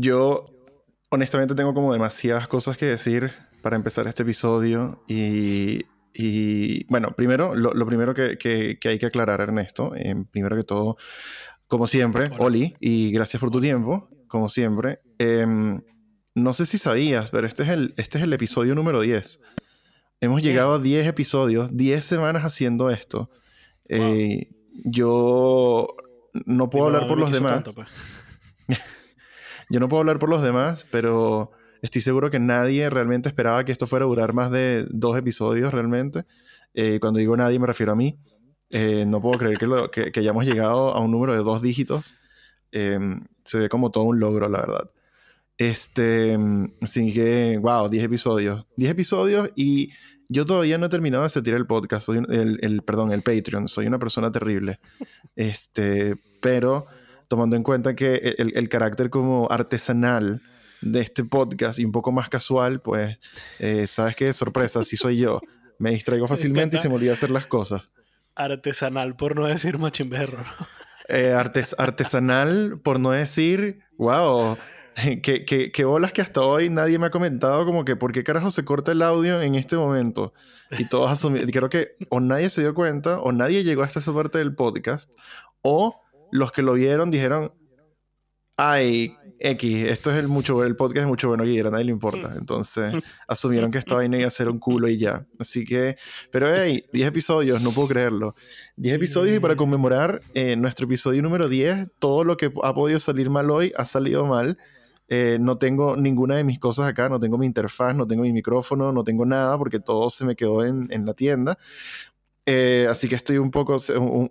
Yo honestamente tengo como demasiadas cosas que decir para empezar este episodio y, y bueno, primero, lo, lo primero que, que, que, hay que aclarar, Ernesto, eh, primero que todo, como siempre, Oli, y gracias por tu tiempo, como siempre. Eh, no sé si sabías, pero este es el, este es el episodio número 10. Hemos llegado a 10 episodios, 10 semanas haciendo esto. Eh, yo no puedo hablar por los demás. Pues. yo no puedo hablar por los demás, pero estoy seguro que nadie realmente esperaba que esto fuera a durar más de dos episodios realmente. Eh, cuando digo nadie me refiero a mí. Eh, no puedo creer que, lo, que, que, hayamos llegado a un número de dos dígitos. se ve como todo un logro, la verdad. Este, así que, wow, 10 episodios. 10 episodios y yo todavía no he terminado de sentir el podcast, soy el, el, perdón, el Patreon. Soy una persona terrible. Este, pero tomando en cuenta que el, el carácter como artesanal de este podcast y un poco más casual, pues, eh, ¿sabes qué? Sorpresa, sí soy yo. Me distraigo fácilmente y se me olvida hacer las cosas. Artesanal, por no decir machimberro. Eh, artes, artesanal, por no decir, wow, que, bolas que hasta hoy nadie me ha comentado como que por qué carajo se corta el audio en este momento. Y todos asumieron, creo que o nadie se dio cuenta, o nadie llegó hasta esa parte del podcast, o los que lo vieron dijeron, ay, X, esto es el mucho el podcast es mucho bueno y a nadie le importa. Entonces asumieron que esta vaina iba a ser un culo y ya. Así que, pero hey, 10 episodios, no puedo creerlo. 10 episodios y para conmemorar eh, nuestro episodio número 10, todo lo que ha podido salir mal hoy ha salido mal. Eh, no tengo ninguna de mis cosas acá, no tengo mi interfaz, no tengo mi micrófono, no tengo nada porque todo se me quedó en, en la tienda. Eh, así que estoy un poco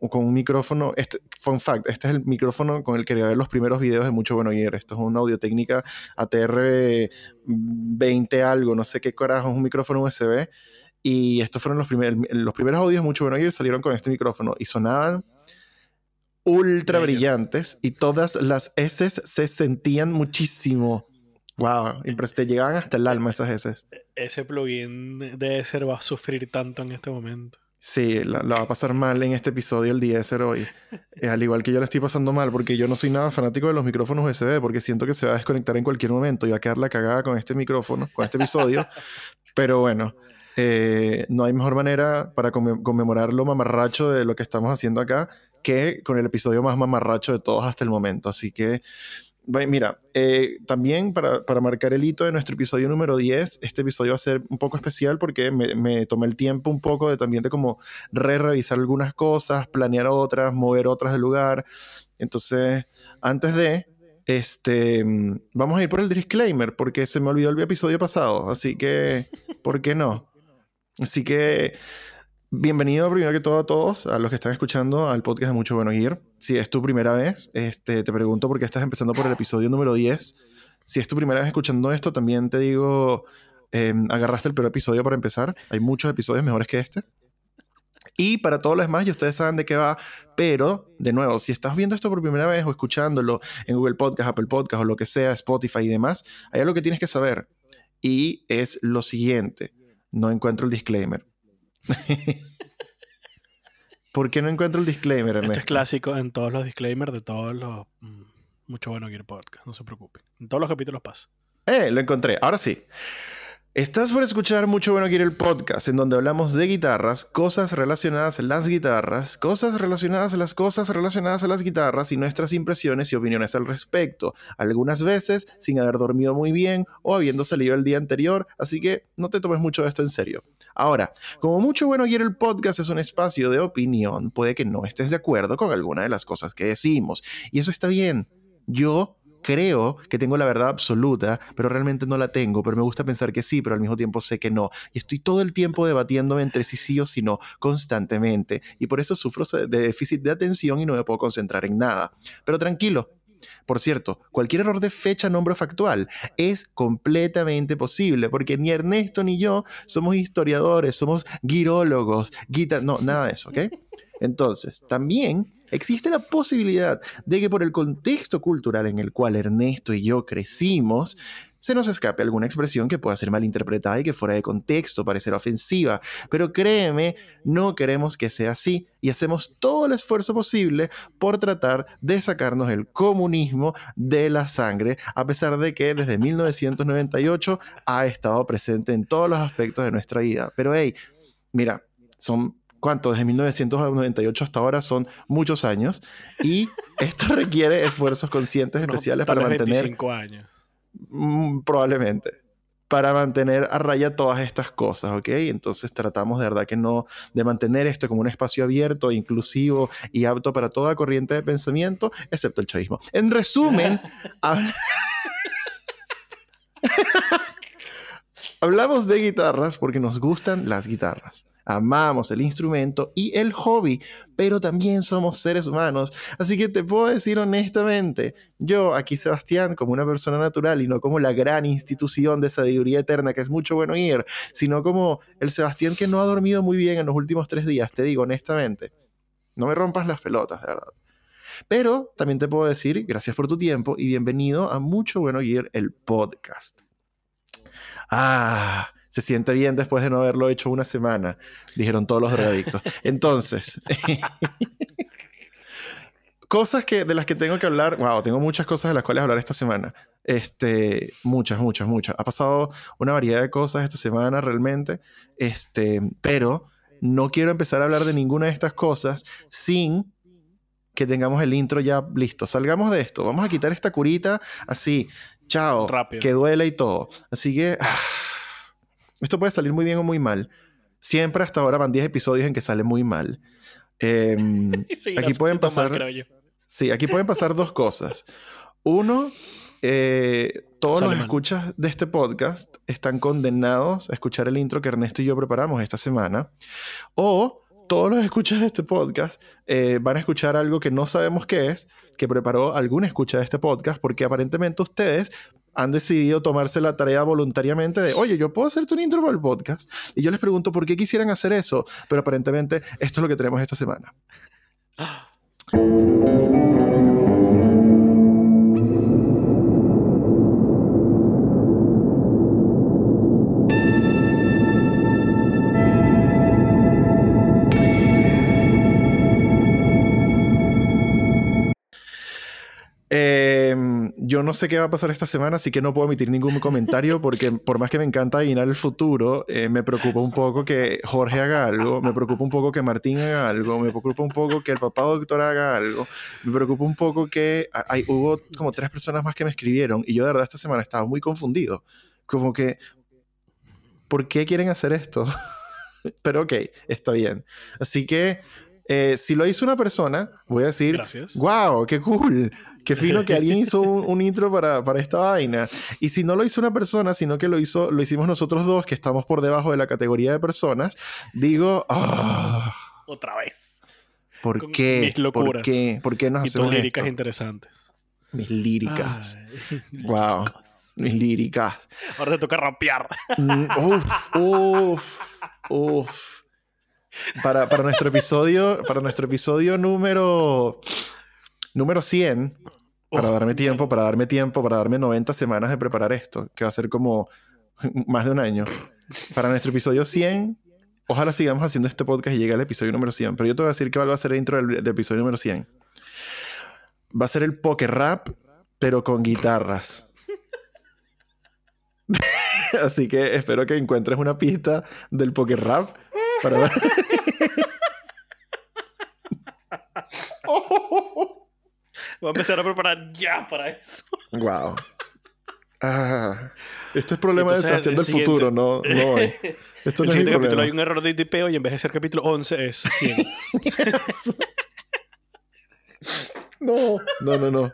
con un micrófono. Este, fun fact: este es el micrófono con el que grabé los primeros videos de Mucho Bueno Gear. Esto es una audio técnica ATR 20 algo, no sé qué carajo, es un micrófono USB. Y estos fueron los, primeros los primeros audios de Mucho Bueno Gear salieron con este micrófono y sonaban ultra brillantes y todas las S se sentían muchísimo. Wow, te llegaban hasta el alma esas S. E-, ese plugin de ser va a sufrir tanto en este momento. Sí, la, va a pasar mal en este episodio el día de hoy. Eh, al igual que yo la estoy pasando mal, porque yo no soy nada fanático de los micrófonos USB, porque siento que se va a desconectar en cualquier momento y va a quedar la cagada con este micrófono, con este episodio. Pero bueno, eh, no hay mejor manera para conmemorar lo mamarracho de lo que estamos haciendo acá que con el episodio más mamarracho de todos hasta el momento. Así que, mira, eh, también para, para, marcar el hito de nuestro episodio número 10, este episodio va a ser un poco especial porque me, me tomé el tiempo un poco de también de como re-revisar algunas cosas, planear otras, mover otras del lugar. Entonces, antes de, este, vamos a ir por el disclaimer porque se me olvidó el episodio pasado, así que, ¿por qué no? Así que Bienvenido primero que todo a todos, a los que están escuchando al podcast de Mucho Bueno Gear. Si es tu primera vez, este, te pregunto por qué estás empezando por el episodio número 10. Si es tu primera vez escuchando esto, también te digo, em, agarraste el peor episodio para empezar. Hay muchos episodios mejores que este. Y para todos los demás, y ustedes saben de qué va, pero de nuevo, si estás viendo esto por primera vez o escuchándolo en Google Podcast, Apple Podcast o lo que sea, Spotify y demás, hay algo que tienes que saber. Y es lo siguiente, no encuentro el disclaimer. ¿Por qué no encuentro el disclaimer, Ernesto? Este es clásico en todos los disclaimers de todos los... Mm, mucho bueno Gear Podcast, no se preocupen. En todos los capítulos pasa. Eh, lo encontré. Ahora sí. Estás por escuchar Mucho Bueno Quiere el podcast, en donde hablamos de guitarras, cosas relacionadas a las guitarras, cosas relacionadas a las cosas relacionadas a las guitarras y nuestras impresiones y opiniones al respecto. Algunas veces sin haber dormido muy bien o habiendo salido el día anterior, así que no te tomes mucho de esto en serio. Ahora, como Mucho Bueno Quiere el podcast es un espacio de opinión, puede que no estés de acuerdo con alguna de las cosas que decimos, y eso está bien. Yo creo que tengo la verdad absoluta, pero realmente no la tengo, pero me gusta pensar que sí, pero al mismo tiempo sé que no. Y estoy todo el tiempo debatiéndome entre si sí o si no, constantemente. Y por eso sufro de déficit de atención y no me puedo concentrar en nada. Pero tranquilo, por cierto, cualquier error de fecha, nombre factual es completamente posible, porque ni Ernesto ni yo somos historiadores, somos guirólogos, guita no, nada de eso, ¿ok? Entonces, también existe la posibilidad de que por el contexto cultural en el cual Ernesto y yo crecimos, se nos escape alguna expresión que pueda ser malinterpretada y que fuera de contexto, parecer ofensiva. Pero créeme, no queremos que sea así y hacemos todo el esfuerzo posible por tratar de sacarnos el comunismo de la sangre, a pesar de que desde 1998 ha estado presente en todos los aspectos de nuestra vida. Pero hey, mira, son ¿cuánto? Desde 1998 hasta ahora son muchos años y esto requiere esfuerzos conscientes especiales para mantener... 25 años. Mm, probablemente. Para mantener a raya todas estas cosas, ¿ok? Entonces tratamos de verdad que no, de mantener esto como un espacio abierto, inclusivo y apto para toda corriente de pensamiento, excepto el chavismo. En resumen, hablamos de guitarras porque nos gustan las guitarras amamos el instrumento y el hobby, pero también somos seres humanos. Así que te puedo decir honestamente, yo aquí Sebastián, como una persona natural y no como la gran institución de sabiduría eterna que es mucho bueno ir, sino como el Sebastián que no ha dormido muy bien en los últimos tres días, te digo honestamente, no me rompas las pelotas, de verdad. Pero también te puedo decir, gracias por tu tiempo y bienvenido a Mucho Bueno Gear, el podcast. Ah, se siente bien después de no haberlo hecho una semana, dijeron todos los drogadictos. Entonces, cosas que, de las que tengo que hablar, wow, tengo muchas cosas de las cuales hablar esta semana. Este, muchas, muchas, muchas. Ha pasado una variedad de cosas esta semana realmente, este, pero no quiero empezar a hablar de ninguna de estas cosas sin que tengamos el intro ya listo. Salgamos de esto. Vamos a quitar esta curita así. Chao. Rápido. Que duele y todo. Así que... Ah, esto puede salir muy bien o muy mal. Siempre hasta ahora van 10 episodios en que sale muy mal. Em, aquí pueden pasar. sí, aquí pueden pasar dos cosas. Uno, eh, todos los escuchas de este podcast están condenados a escuchar el intro que Ernesto y yo preparamos esta semana. O todos los escuchas de este podcast eh, van a escuchar algo que no sabemos qué es, que preparó alguna escucha de este podcast, porque aparentemente ustedes han decidido tomarse la tarea voluntariamente de, oye, yo puedo hacerte un intro para el podcast. Y yo les pregunto por qué quisieran hacer eso, pero aparentemente esto es lo que tenemos esta semana. yo no sé qué va a pasar esta semana, así que no puedo emitir ningún comentario porque por más que me encanta adivinar el futuro, eh, me preocupa un poco que Jorge haga algo, me preocupa un poco que Martín haga algo, me preocupa un poco que el papá doctor haga algo, me preocupa un poco que hay, hubo como tres personas más que me escribieron y yo de verdad esta semana estaba muy confundido. Como que, ¿por qué quieren hacer esto? Pero ok, está bien. Así que eh, si lo hizo una persona, voy a decir, Gracias. wow, qué cool, qué fino que alguien hizo un, intro para, para, esta vaina. Y si no lo hizo una persona, sino que lo, hizo, lo hicimos nosotros dos, que estamos por debajo de la categoría de personas, digo, oh, otra vez. ¿Por Con qué? mis locuras. ¿Por qué? ¿Por qué nos Y hacemos líricas esto? interesantes. Mis líricas. Ay, wow. Mis líricas. Ahora te toca rapear. Mm, uf, uf, uf. Para, para, nuestro episodio, para nuestro episodio número, número 100, para Oh, darme tiempo, para darme tiempo, para darme 90 semanas de preparar esto, que va a ser como más de un año. Para nuestro episodio 100, ojalá sigamos haciendo este podcast y llegue al episodio número 100. Pero yo te voy a decir que va a ser el intro del, del episodio número 100. Va a ser el poker rap, pero con guitarras. Así que espero que encuentres una pista del poker rap para ver. Voy a empezar a preparar ya para eso. Wow. Ah, esto es problema Entonces, de Sebastián el del siguiente- futuro, no, no hoy. Esto el no es mi siguiente capítulo hay un error de tipeo y en vez de ser capítulo 11 es 100. No, no, no, no.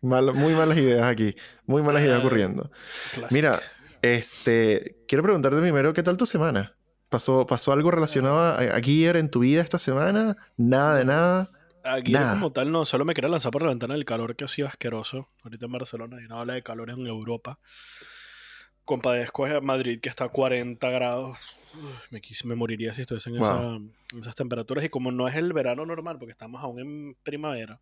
Mal- muy malas ideas aquí. Muy malas ideas Ah, ocurriendo. Mira, este, quiero preguntarte primero, ¿qué tal tu semana? ¿Pasó, pasó algo relacionado a, a Gear en tu vida esta semana? Nada de nada. Aquí como tal no, solo me quería lanzar por la ventana del calor que ha sido asqueroso. Ahorita en Barcelona y no habla de calor en Europa. Compadezco a Madrid que está a 40 grados. Me, quise, me moriría si estuviese en, Wow. esa- en esas temperaturas. Y como no es el verano normal, porque estamos aún en primavera,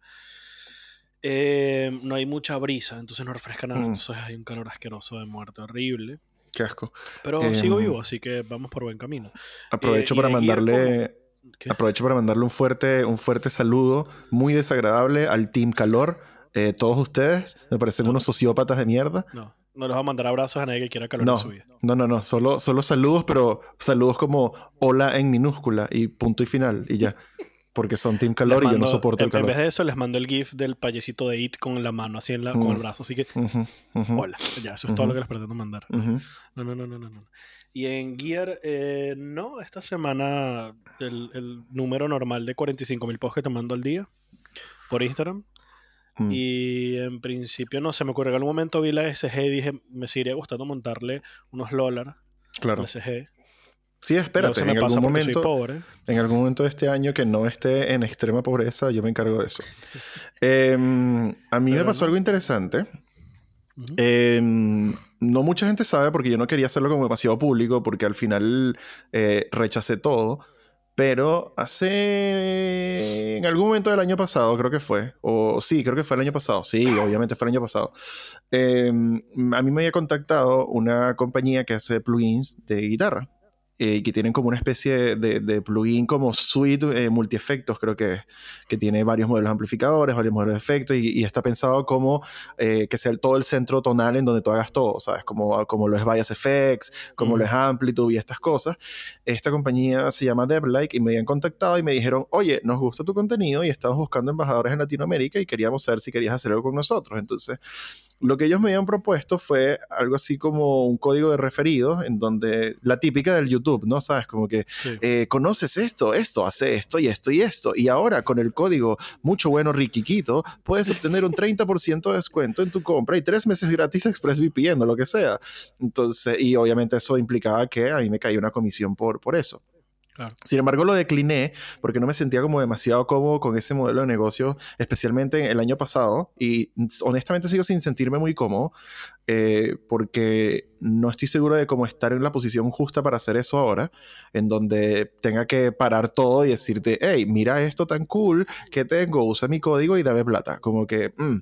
Eh, no hay mucha brisa, entonces no refresca nada. Mm. Entonces hay un calor asqueroso de muerte horrible. Qué asco. Pero Em, sigo vivo, así que vamos por buen camino. Aprovecho y para mandarle. ¿Qué? Aprovecho para mandarle un fuerte, un fuerte saludo muy desagradable al Team Calor. Eh, todos ustedes me parecen No. unos sociópatas de mierda. No, no les va a mandar abrazos a nadie que quiera calor No, en su vida. no, no, no. Solo, solo saludos, pero saludos como hola en minúscula y punto y final y ya. Porque son Team Calor Les y yo no mando- soporto en, el calor. En vez de eso, les mando el GIF del payecito de It con la mano así en la, con Mm. el brazo. Así que, Ujú, ujú, hola. Ya, eso es todo lo que les pretendo mandar. No, no, no, no, no. Y en Gear, eh, no, esta semana el, el número normal de 45 mil posts que te mando al día por Instagram. Mm. Y en principio, no se me ocurrió. En algún momento vi la SG y dije, me seguiría gustando montarle unos Lolar Claro. al SG. Sí, espérate. se En algún, momento, pobre. en algún momento de este año que no esté en extrema pobreza, yo me encargo de eso. Em, a mí me pasó no. algo interesante. Em, no mucha gente sabe porque yo no quería hacerlo como demasiado público porque al final eh, rechacé todo. Pero hace... En algún momento del año pasado creo que fue. O sí, creo que fue el año pasado. Sí, obviamente fue el año pasado. Em, a mí me había contactado una compañía que hace plugins de guitarra. Eh, que tienen como una especie de, de plugin como suite eh, multiefectos, creo que es, que tiene varios modelos amplificadores, varios modelos de efectos y, y está pensado como eh, que sea el- todo el centro tonal en donde tú hagas todo, ¿sabes? Como, como lo es Bias FX, como lo Ujú. es Amplitude y estas cosas. Esta compañía se llama Devlike y me habían contactado y me dijeron, oye, nos gusta tu contenido y estamos buscando embajadores en Latinoamérica y queríamos saber si querías hacer algo con nosotros. Entonces, lo que ellos me habían propuesto fue algo así como un código de referido en donde la típica del YouTube, ¿no? ¿Sabes? Como que Sí. eh, conoces esto, esto, hace esto y esto y esto. Y ahora con el código mucho bueno Riquiquito, puedes obtener un 30% de descuento en tu compra y tres meses gratis ExpressVPN o lo que sea. Entonces, y obviamente eso implicaba que a mí me caía una comisión por, por eso. Sin embargo, lo decliné porque no me sentía como demasiado cómodo con ese modelo de negocio, especialmente el año pasado. Y honestamente sigo sin sentirme muy cómodo eh, porque no estoy seguro de cómo estar en la posición justa para hacer eso ahora, en donde tenga que parar todo y decirte, hey, mira esto tan cool que tengo, usa mi código y dame plata. Como que... mm,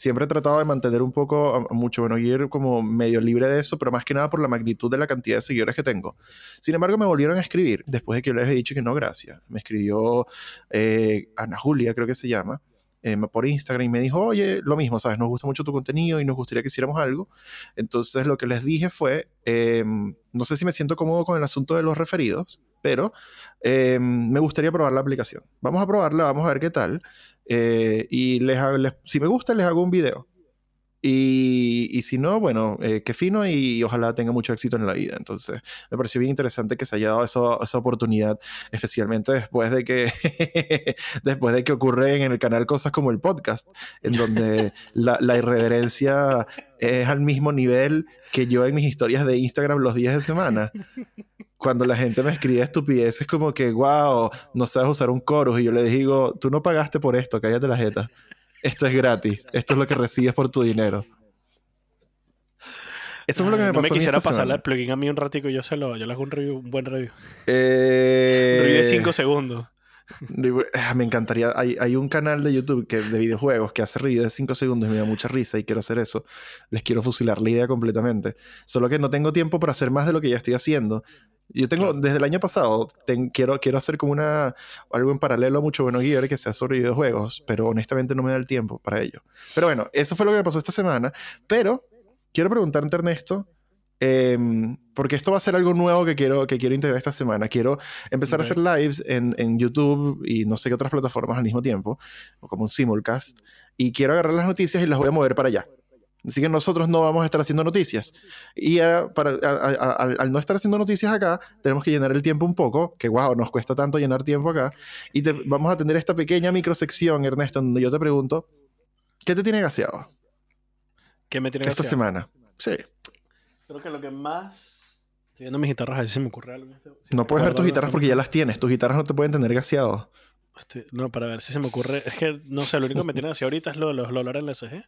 siempre he tratado de mantener un poco mucho bueno ir como medio libre de eso, pero más que nada por la magnitud de la cantidad de seguidores que tengo. Sin embargo, me volvieron a escribir después de que yo les he dicho que no, gracias. Me escribió eh, Ana Julia, creo que se llama, eh, por Instagram y me dijo, oye, lo mismo, ¿sabes? Nos gusta mucho tu contenido y nos gustaría que hiciéramos algo. Entonces, lo que les dije fue, eh, no sé si me siento cómodo con el asunto de los referidos, pero eh, me gustaría probar la aplicación. Vamos a probarla, vamos a ver qué tal. Eh, y les, les- si me gusta, les hago un video. Y, y si no, bueno, eh, qué fino y ojalá tenga mucho éxito en la vida. Entonces, me pareció bien interesante que se haya dado esa, esa oportunidad, especialmente después de que después de que ocurren en el canal cosas como el podcast, en donde la, la irreverencia es al mismo nivel que yo en mis historias de Instagram los días de semana. Cuando la gente me escribe estupideces como que, wow, no sabes usar un chorus, y yo le digo, tú no pagaste por esto, cállate la jeta. Esto es gratis. Esto es lo que recibes por tu dinero. Eso fue lo que me no pasó. me quisiera semana. el plugin a mí un ratico y yo se lo, yo le hago un review, un buen review. Eh, Un review de 5 segundos. Ah, Me encantaría. Hay, hay un canal de YouTube que, de videojuegos que hace review de 5 segundos y me da mucha risa y quiero hacer eso. Les quiero fusilar la idea completamente. Solo que no tengo tiempo para hacer más de lo que ya estoy haciendo. Yo tengo, Claro. desde el año pasado, ten- quiero, quiero hacer como una, algo en paralelo a Mucho Bueno Gear que sea sobre videojuegos, pero honestamente no me da el tiempo para ello. Pero bueno, eso fue lo que me pasó esta semana. Pero quiero preguntarte, Ernesto, em, porque esto va a ser algo nuevo que quiero, que quiero integrar esta semana. Quiero empezar Ok. a hacer lives en, en YouTube y no sé qué otras plataformas al mismo tiempo, o como un simulcast, y quiero agarrar las noticias y las voy a mover para allá. Así que nosotros no vamos a estar haciendo noticias. Y ah, para, a- a- a- al, no estar haciendo noticias acá, tenemos que llenar el tiempo un poco, que wow, nos cuesta tanto llenar tiempo acá. Y te- vamos a tener esta pequeña microsección, Ernesto, donde yo te pregunto, ¿qué te tiene gaseado ¿Qué me tiene esta que semana? Sí. Creo que lo que más. Estoy viendo mis guitarras, a ver si se me ocurre algo. Si No puedes ver tus guitarras porque ya las tienes. Tus guitarras no te pueden tener gaseado. Este, no, para ver si se me ocurre. Es que, no sé, lo único que me tiene así ahorita es lo de los Lolar LSG.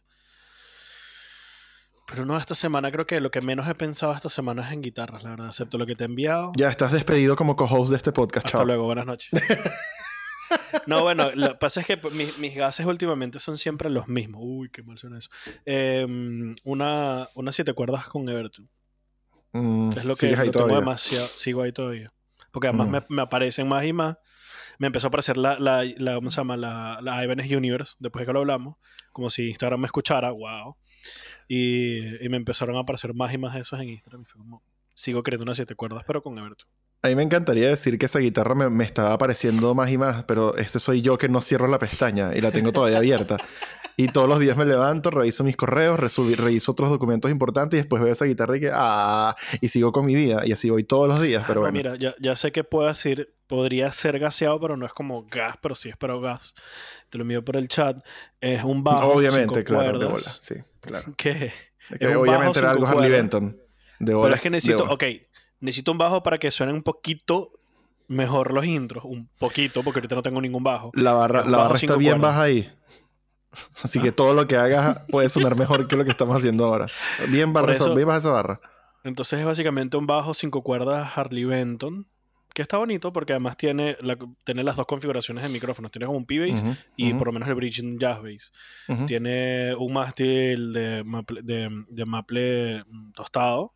Pero no, esta semana creo que lo que menos he pensado esta semana es en guitarras, la verdad. Excepto lo que te he enviado. Ya estás despedido como co-host de este podcast, Hasta chao. luego, buenas noches. No, bueno, lo que pasa es que mis, mis gases últimamente son siempre los mismos. Uy, qué mal suena eso. Em, una, una siete cuerdas con Everton. Mm, Es lo que ahí lo tengo todavía. demasiado. Sigo ahí todavía. Porque además Mm. me, me aparecen más y más. Me empezó a aparecer la, la, la ¿cómo se llama? La, la Ibanez Universe, después de que lo hablamos. Como si Instagram me escuchara, wow. Y, y me empezaron a aparecer más y más de esos en Instagram. Y fue como, sigo queriendo unas siete cuerdas, pero con Everton. A mí me encantaría decir que esa guitarra me, me estaba apareciendo más y más, pero ese soy yo que no cierro la pestaña y la tengo todavía abierta. Y todos los días me levanto, reviso mis correos, resubi- reviso otros documentos importantes y después veo esa guitarra y que ah, y sigo con mi vida. Y así voy todos los días, pero No, bueno. Mira, ya, ya sé que puedo decir, podría ser gaseado, pero no es como gas, pero sí es pero gas. Te lo envío por el chat. Es un bajo. obviamente, cinco claro, de cuerdas, bola. Sí, claro. Que, Es Es que un obviamente bajo era algo Harley. Benton. De bola. pero es que de necesito, ok, necesito un bajo para que suenen un poquito mejor los intros. Un poquito, porque ahorita no tengo ningún bajo. La barra, la bajo barra cinco está bien cuerdas. baja ahí. Así que todo lo que hagas puede sonar mejor que lo que estamos haciendo ahora. Bien, barra eso- bien baja esa barra. Entonces es básicamente un bajo cinco cuerdas Harley Benton. Que está bonito porque además tiene, la- tiene las dos configuraciones de micrófonos. Tiene como un P-Bass y por lo menos el bridge Jazz Bass. Tiene un mástil de maple, de, de maple mm, tostado.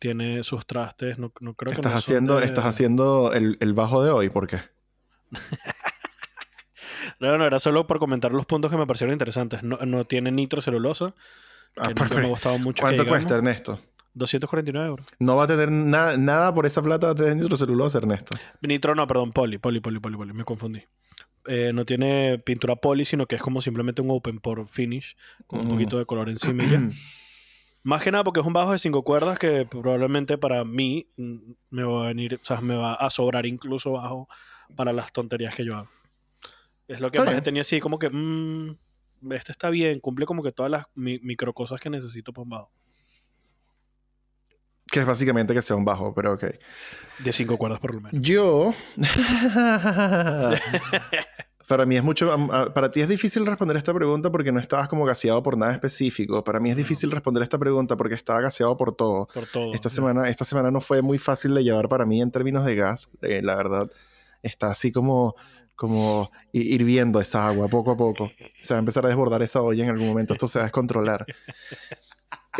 Tiene sus trastes. No, no creo que Estás no haciendo, de- estás haciendo el, el bajo de hoy, ¿por qué? No, no, era solo por comentar los puntos que me parecieron interesantes. No, no tiene nitrocelulosa. Ah, me ha gustado mucho. ¿Cuánto cuesta, Ernesto? 249 euros. No va a tener na- nada por esa plata, tener nitrocelulosa, Ernesto. Nitro, no, perdón, poli, poli, poli, poli, poli. Me confundí. Eh, no tiene pintura poli, sino que es como simplemente un open por finish con un Mm. poquito de color encima y ya. Más que nada porque es un bajo de cinco cuerdas que probablemente para mí mm, me va a venir, o sea, me va a sobrar incluso bajo para las tonterías que yo hago. Es lo que más tenido así como que, mm, este está bien, cumple como que todas las mi- micro cosas que necesito para un bajo. Que es básicamente que sea un bajo, pero ok. De cinco cuerdas por lo menos. Yo. para mí es mucho. Para ti es difícil responder esta pregunta porque no estabas como gaseado por nada específico. Para mí es difícil responder esta pregunta porque estaba gaseado por todo. Por todo. Esta semana, esta semana no fue muy fácil de llevar para mí en términos de gas. eh, la verdad, está así como, como hi- hirviendo esa agua poco a poco. Se va a empezar a desbordar esa olla en algún momento. Esto se va a descontrolar.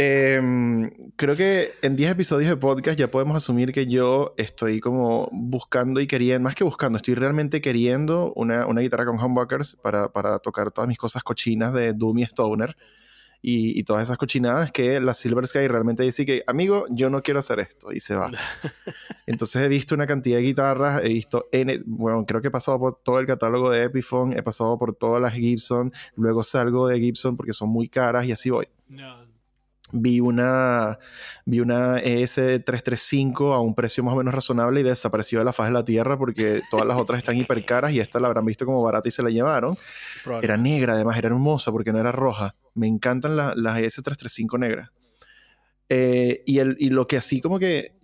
Em, creo que en 10 episodios de podcast ya podemos asumir que yo estoy como buscando y queriendo, más que buscando, estoy realmente queriendo una, una guitarra con humbuckers para, para tocar todas mis cosas cochinas de Doom y Stoner y, y todas esas cochinadas que la Silver Sky realmente dice que, amigo, yo no quiero hacer esto y se va. Entonces he visto una cantidad de guitarras, he visto N, bueno, creo que he pasado por todo el catálogo de Epiphone, he pasado por todas las Gibson, luego salgo de Gibson porque son muy caras y así voy No. Vi una, vi una E ES335 a un precio más o menos razonable y desapareció de la faz de la tierra porque todas las otras están hiper caras y esta la habrán visto como barata y se la llevaron. Era negra, además, era hermosa porque no era roja. Me encantan la- las ES335 negras. Eh, y, el, y lo que así como que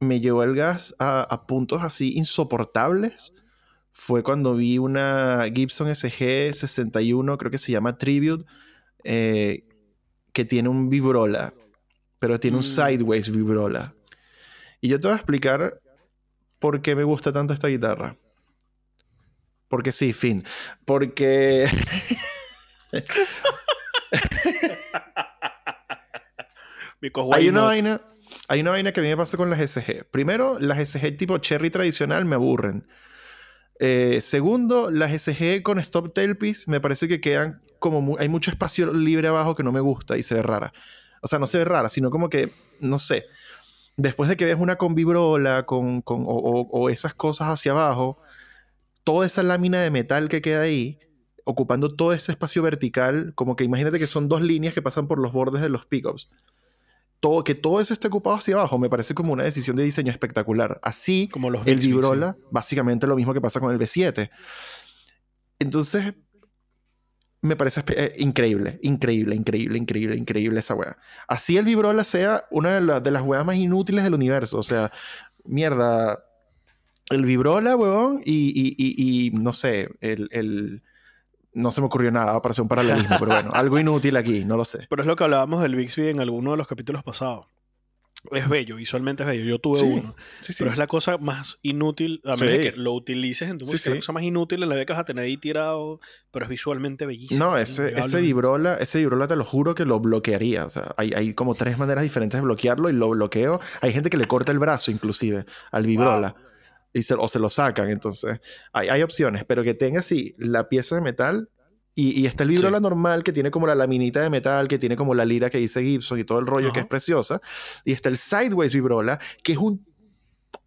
me llevó el gas a, a puntos así insoportables fue cuando vi una Gibson SG61, creo que se llama Tribute, eh, que tiene un vibrola, pero tiene un Mm. sideways vibrola. Y yo te voy a explicar por qué me gusta tanto esta guitarra. Porque sí, fin. Porque hay una not? vaina, hay una vaina que a mí me pasa con las SG. Primero, las SG tipo cherry tradicional me aburren. Eh, segundo, las SG con stop tailpiece me parece que quedan como mu- hay mucho espacio libre abajo que no me gusta y se ve rara. O sea, no se ve rara, sino como que, no sé, después de que ves una con vibrola con, con- o, o- o esas cosas hacia abajo, toda esa lámina de metal que queda ahí, ocupando todo ese espacio vertical, como que imagínate que son dos líneas que pasan por los bordes de los pickups. Todo, que todo eso esté ocupado hacia abajo me parece como una decisión de diseño espectacular. Así, Como los el Bixby, sí. vibrola, básicamente lo mismo que pasa con el V7. Entonces, me parece eh, increíble, increíble, increíble, increíble, increíble esa wea. Así el vibrola sea una de, la- de las weas más inútiles del universo. O sea, mierda, el vibrola, weón, y, y- y- y, no sé, el, el- No se me ocurrió nada para hacer un paralelismo, pero bueno, algo inútil aquí, no lo sé. Pero es lo que hablábamos del Bixby en alguno de los capítulos pasados. Es bello, visualmente es bello. Yo tuve Sí, uno. Sí, sí. Pero es la cosa más inútil, a menos que lo utilices en tu Sí, música, es la cosa más inútil en la vida que vas a tener ahí tirado, pero es visualmente bellísimo. No, ese, innegable. ese vibrola, ese vibrola te lo juro que lo bloquearía. O sea, hay, hay como tres maneras diferentes de bloquearlo y lo bloqueo. Hay gente que le corta el brazo inclusive al vibrola. Y se- o se lo sacan. Entonces, hay, hay opciones. Pero que tenga así la pieza de metal y, y está el vibrola Sí. normal que tiene como la laminita de metal, que tiene como la lira que dice Gibson y todo el rollo que es preciosa. Y está el Sideways vibrola, que es un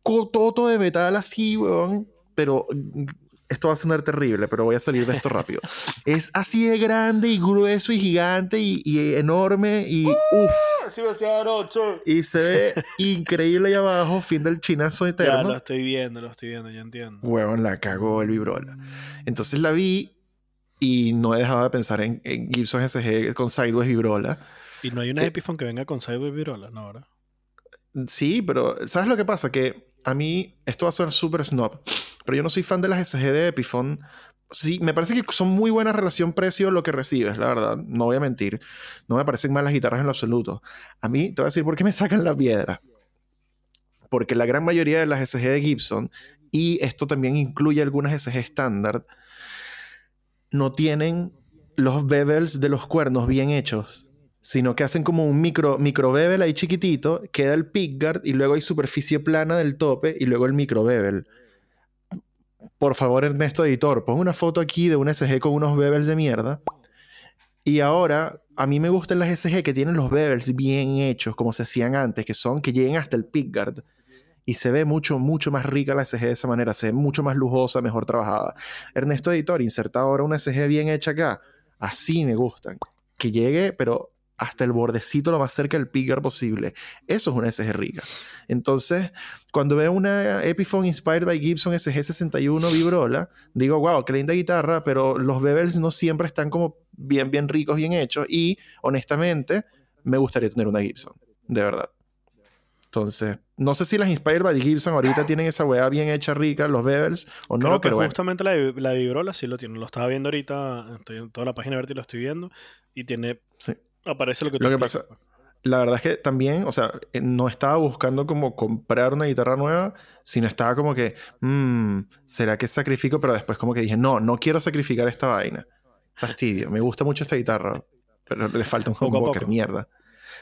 cototo de metal así, weón. Pero mm, esto va a sonar terrible, pero voy a salir de esto rápido. es así de grande y grueso y gigante y, y enorme y uff. Sí. Y se ve increíble ahí abajo, fin del chinazo Ya eterno. lo estoy viendo, lo estoy viendo, ya entiendo. Huevón, la cagó el vibrola. Entonces la vi y no he dejado de pensar en, en Gibson SG con Sideways vibrola. Y no hay una Eh, Epiphone que venga con Sideway Virola, ¿no? ¿verdad? Sí, pero ¿sabes lo que pasa? Que a mí, esto va a sonar súper snob, pero yo no soy fan de las SG de Epiphone. Sí, me parece que son muy buena relación precio lo que recibes, la verdad. No voy a mentir. No me parecen malas guitarras en lo absoluto. A mí, te voy a decir por qué me sacan la piedra. Porque la gran mayoría de las SG de Gibson, y esto también incluye algunas SG estándar, no tienen los bevels de los cuernos bien hechos sino que hacen como un micro, micro bevel ahí chiquitito, queda el pickguard y luego hay superficie plana del tope y luego el micro bevel. Por favor, Ernesto Editor, pon una foto aquí de una SG con unos bevels de mierda. Y ahora, a mí me gustan las SG que tienen los bevels bien hechos, como se hacían antes, que son que lleguen hasta el pickguard. Y se ve mucho, mucho más rica la SG de esa manera, se ve mucho más lujosa, mejor trabajada. Ernesto Editor, inserta ahora una SG bien hecha acá. Así me gustan. Que llegue, pero hasta el bordecito lo más cerca del picker posible. Eso es una SG rica. Entonces, cuando veo una Epiphone Inspired by Gibson SG61 Vibrola, digo, wow, qué linda guitarra, pero los bevels no siempre están como bien, bien ricos, bien hechos. Y honestamente, me gustaría tener una Gibson, de verdad. Entonces, no sé si las Inspired by Gibson ahorita tienen esa weá bien hecha, rica, los bevels, o Creo no, que pero bueno. justamente la, la Vibrola sí lo tiene. Lo estaba viendo ahorita, estoy en toda la página verde y lo estoy viendo. Y tiene. Sí. Aparece lo que tú Lo que pasa- la verdad es que también, o sea, eh, no estaba buscando como comprar una guitarra nueva, sino estaba como que, "Mm, ¿será que sacrifico? Pero después como que dije, no, no quiero sacrificar esta vaina. Fastidio, me gusta mucho esta guitarra, pero le falta un humbucker, mierda.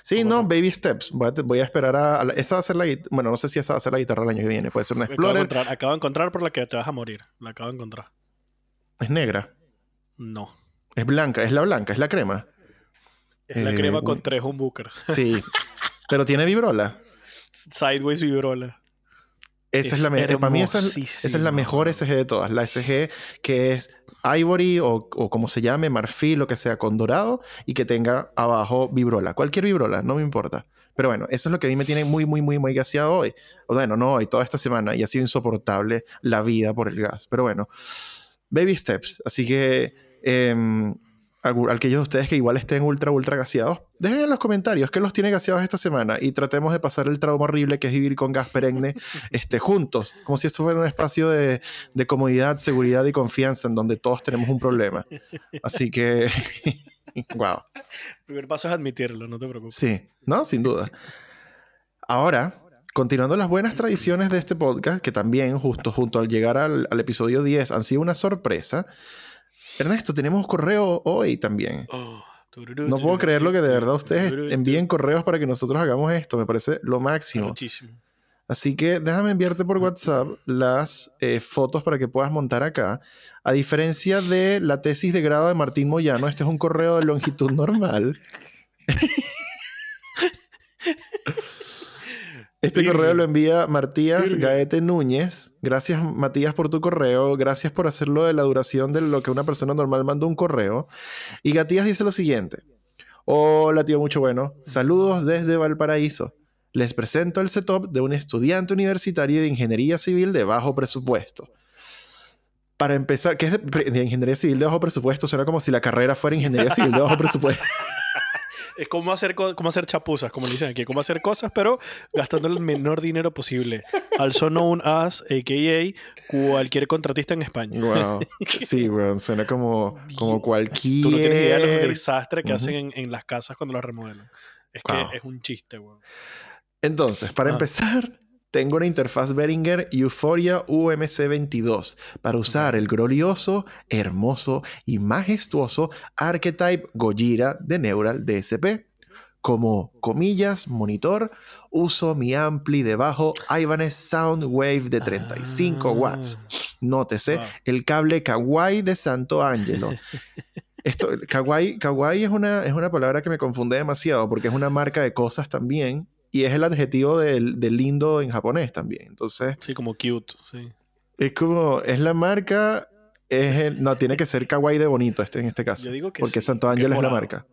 Sí, no, baby steps. Voy a, voy a esperar a, a la- Esa va a ser la guitarra. Bueno, no sé si esa va a ser la guitarra el año que viene. Puede ser una Acabo de, Explorer. encontrar, acabo de encontrar por la que te vas a morir. La acabo de encontrar. Es negra. No. Es blanca. Es la blanca. Es la crema. Es la Eh, crema con tres humbuckers. Sí. pero tiene vibrola. Sideways Vibrola. Esa es, Es la mejor. Para mí esa es, esa es la mejor SG de todas. La SG que es Ivory o, o como se llame, marfil, lo que sea, con dorado y que tenga abajo vibrola. Cualquier vibrola, no me importa. Pero bueno, eso es lo que a mí me tiene muy, muy, muy, muy gaseado hoy. O bueno, no hoy, toda esta semana. Y ha sido insoportable la vida por el gas. Pero bueno, baby steps. Así que em, algu- aquellos de ustedes que igual estén ultra, ultra gaseados, dejen en los comentarios qué los tiene gaseados esta semana y tratemos de pasar el trauma horrible que es vivir con gas perenne este, juntos, como si esto fuera un espacio de, de comodidad, seguridad y confianza en donde todos tenemos un problema. Así que, wow. El primer paso es admitirlo, no te preocupes. Sí, no, sin duda. Ahora, continuando las buenas tradiciones de este podcast, que también justo junto al llegar al, al episodio 10 han sido una sorpresa. Ernesto, tenemos correo hoy también. Oh, No puedo creerlo que de verdad ustedes envíen correos para que nosotros hagamos esto. Me parece lo máximo. Muchísimo. Así que déjame enviarte por WhatsApp las eh, fotos para que puedas montar acá. A diferencia de la tesis de grado de Martín Moyano, este es un correo de longitud normal. Este correo lo envía Matías Virgen. Gaete Núñez. Gracias, Matías, por tu correo. Gracias por hacerlo de la duración de lo que una persona normal manda un correo. Y Gatías dice lo siguiente. Hola, tío, mucho bueno. Saludos desde Valparaíso. Les presento el setup de un estudiante universitario de ingeniería civil de bajo presupuesto. Para empezar, ¿qué es de, de ingeniería civil de bajo presupuesto? Suena como si la carrera fuera ingeniería civil de bajo presupuesto. Es como hacer, como hacer chapuzas, como le dicen aquí. Como hacer cosas, pero gastando el menor dinero posible. Also known as, a.k.a. cualquier contratista en España. Wow. Sí, weón. Suena como, como cualquier. Tú no tienes idea de los desastres que hacen en, en las casas cuando las remodelan. Es Wow. que es un chiste, weón. Entonces, para Ah. empezar, tengo una interfaz Behringer Euphoria UMC22 para usar el glorioso, hermoso y majestuoso Archetype Gojira de Neural DSP. Como comillas, monitor, uso mi ampli de bajo Ibanez Soundwave de 35 Ah. watts. Nótese Wow. el cable Kawaii de Santo Angelo. Esto, kawaii, kawaii es una, es una palabra que me confunde demasiado porque es una marca de cosas también y es el adjetivo del de lindo en japonés también. Entonces, Sí, como cute, sí. es como, es la marca, es el- no, tiene que ser kawaii de bonito este, en este caso. Yo digo que porque sí, Santo es Ángel es la marca.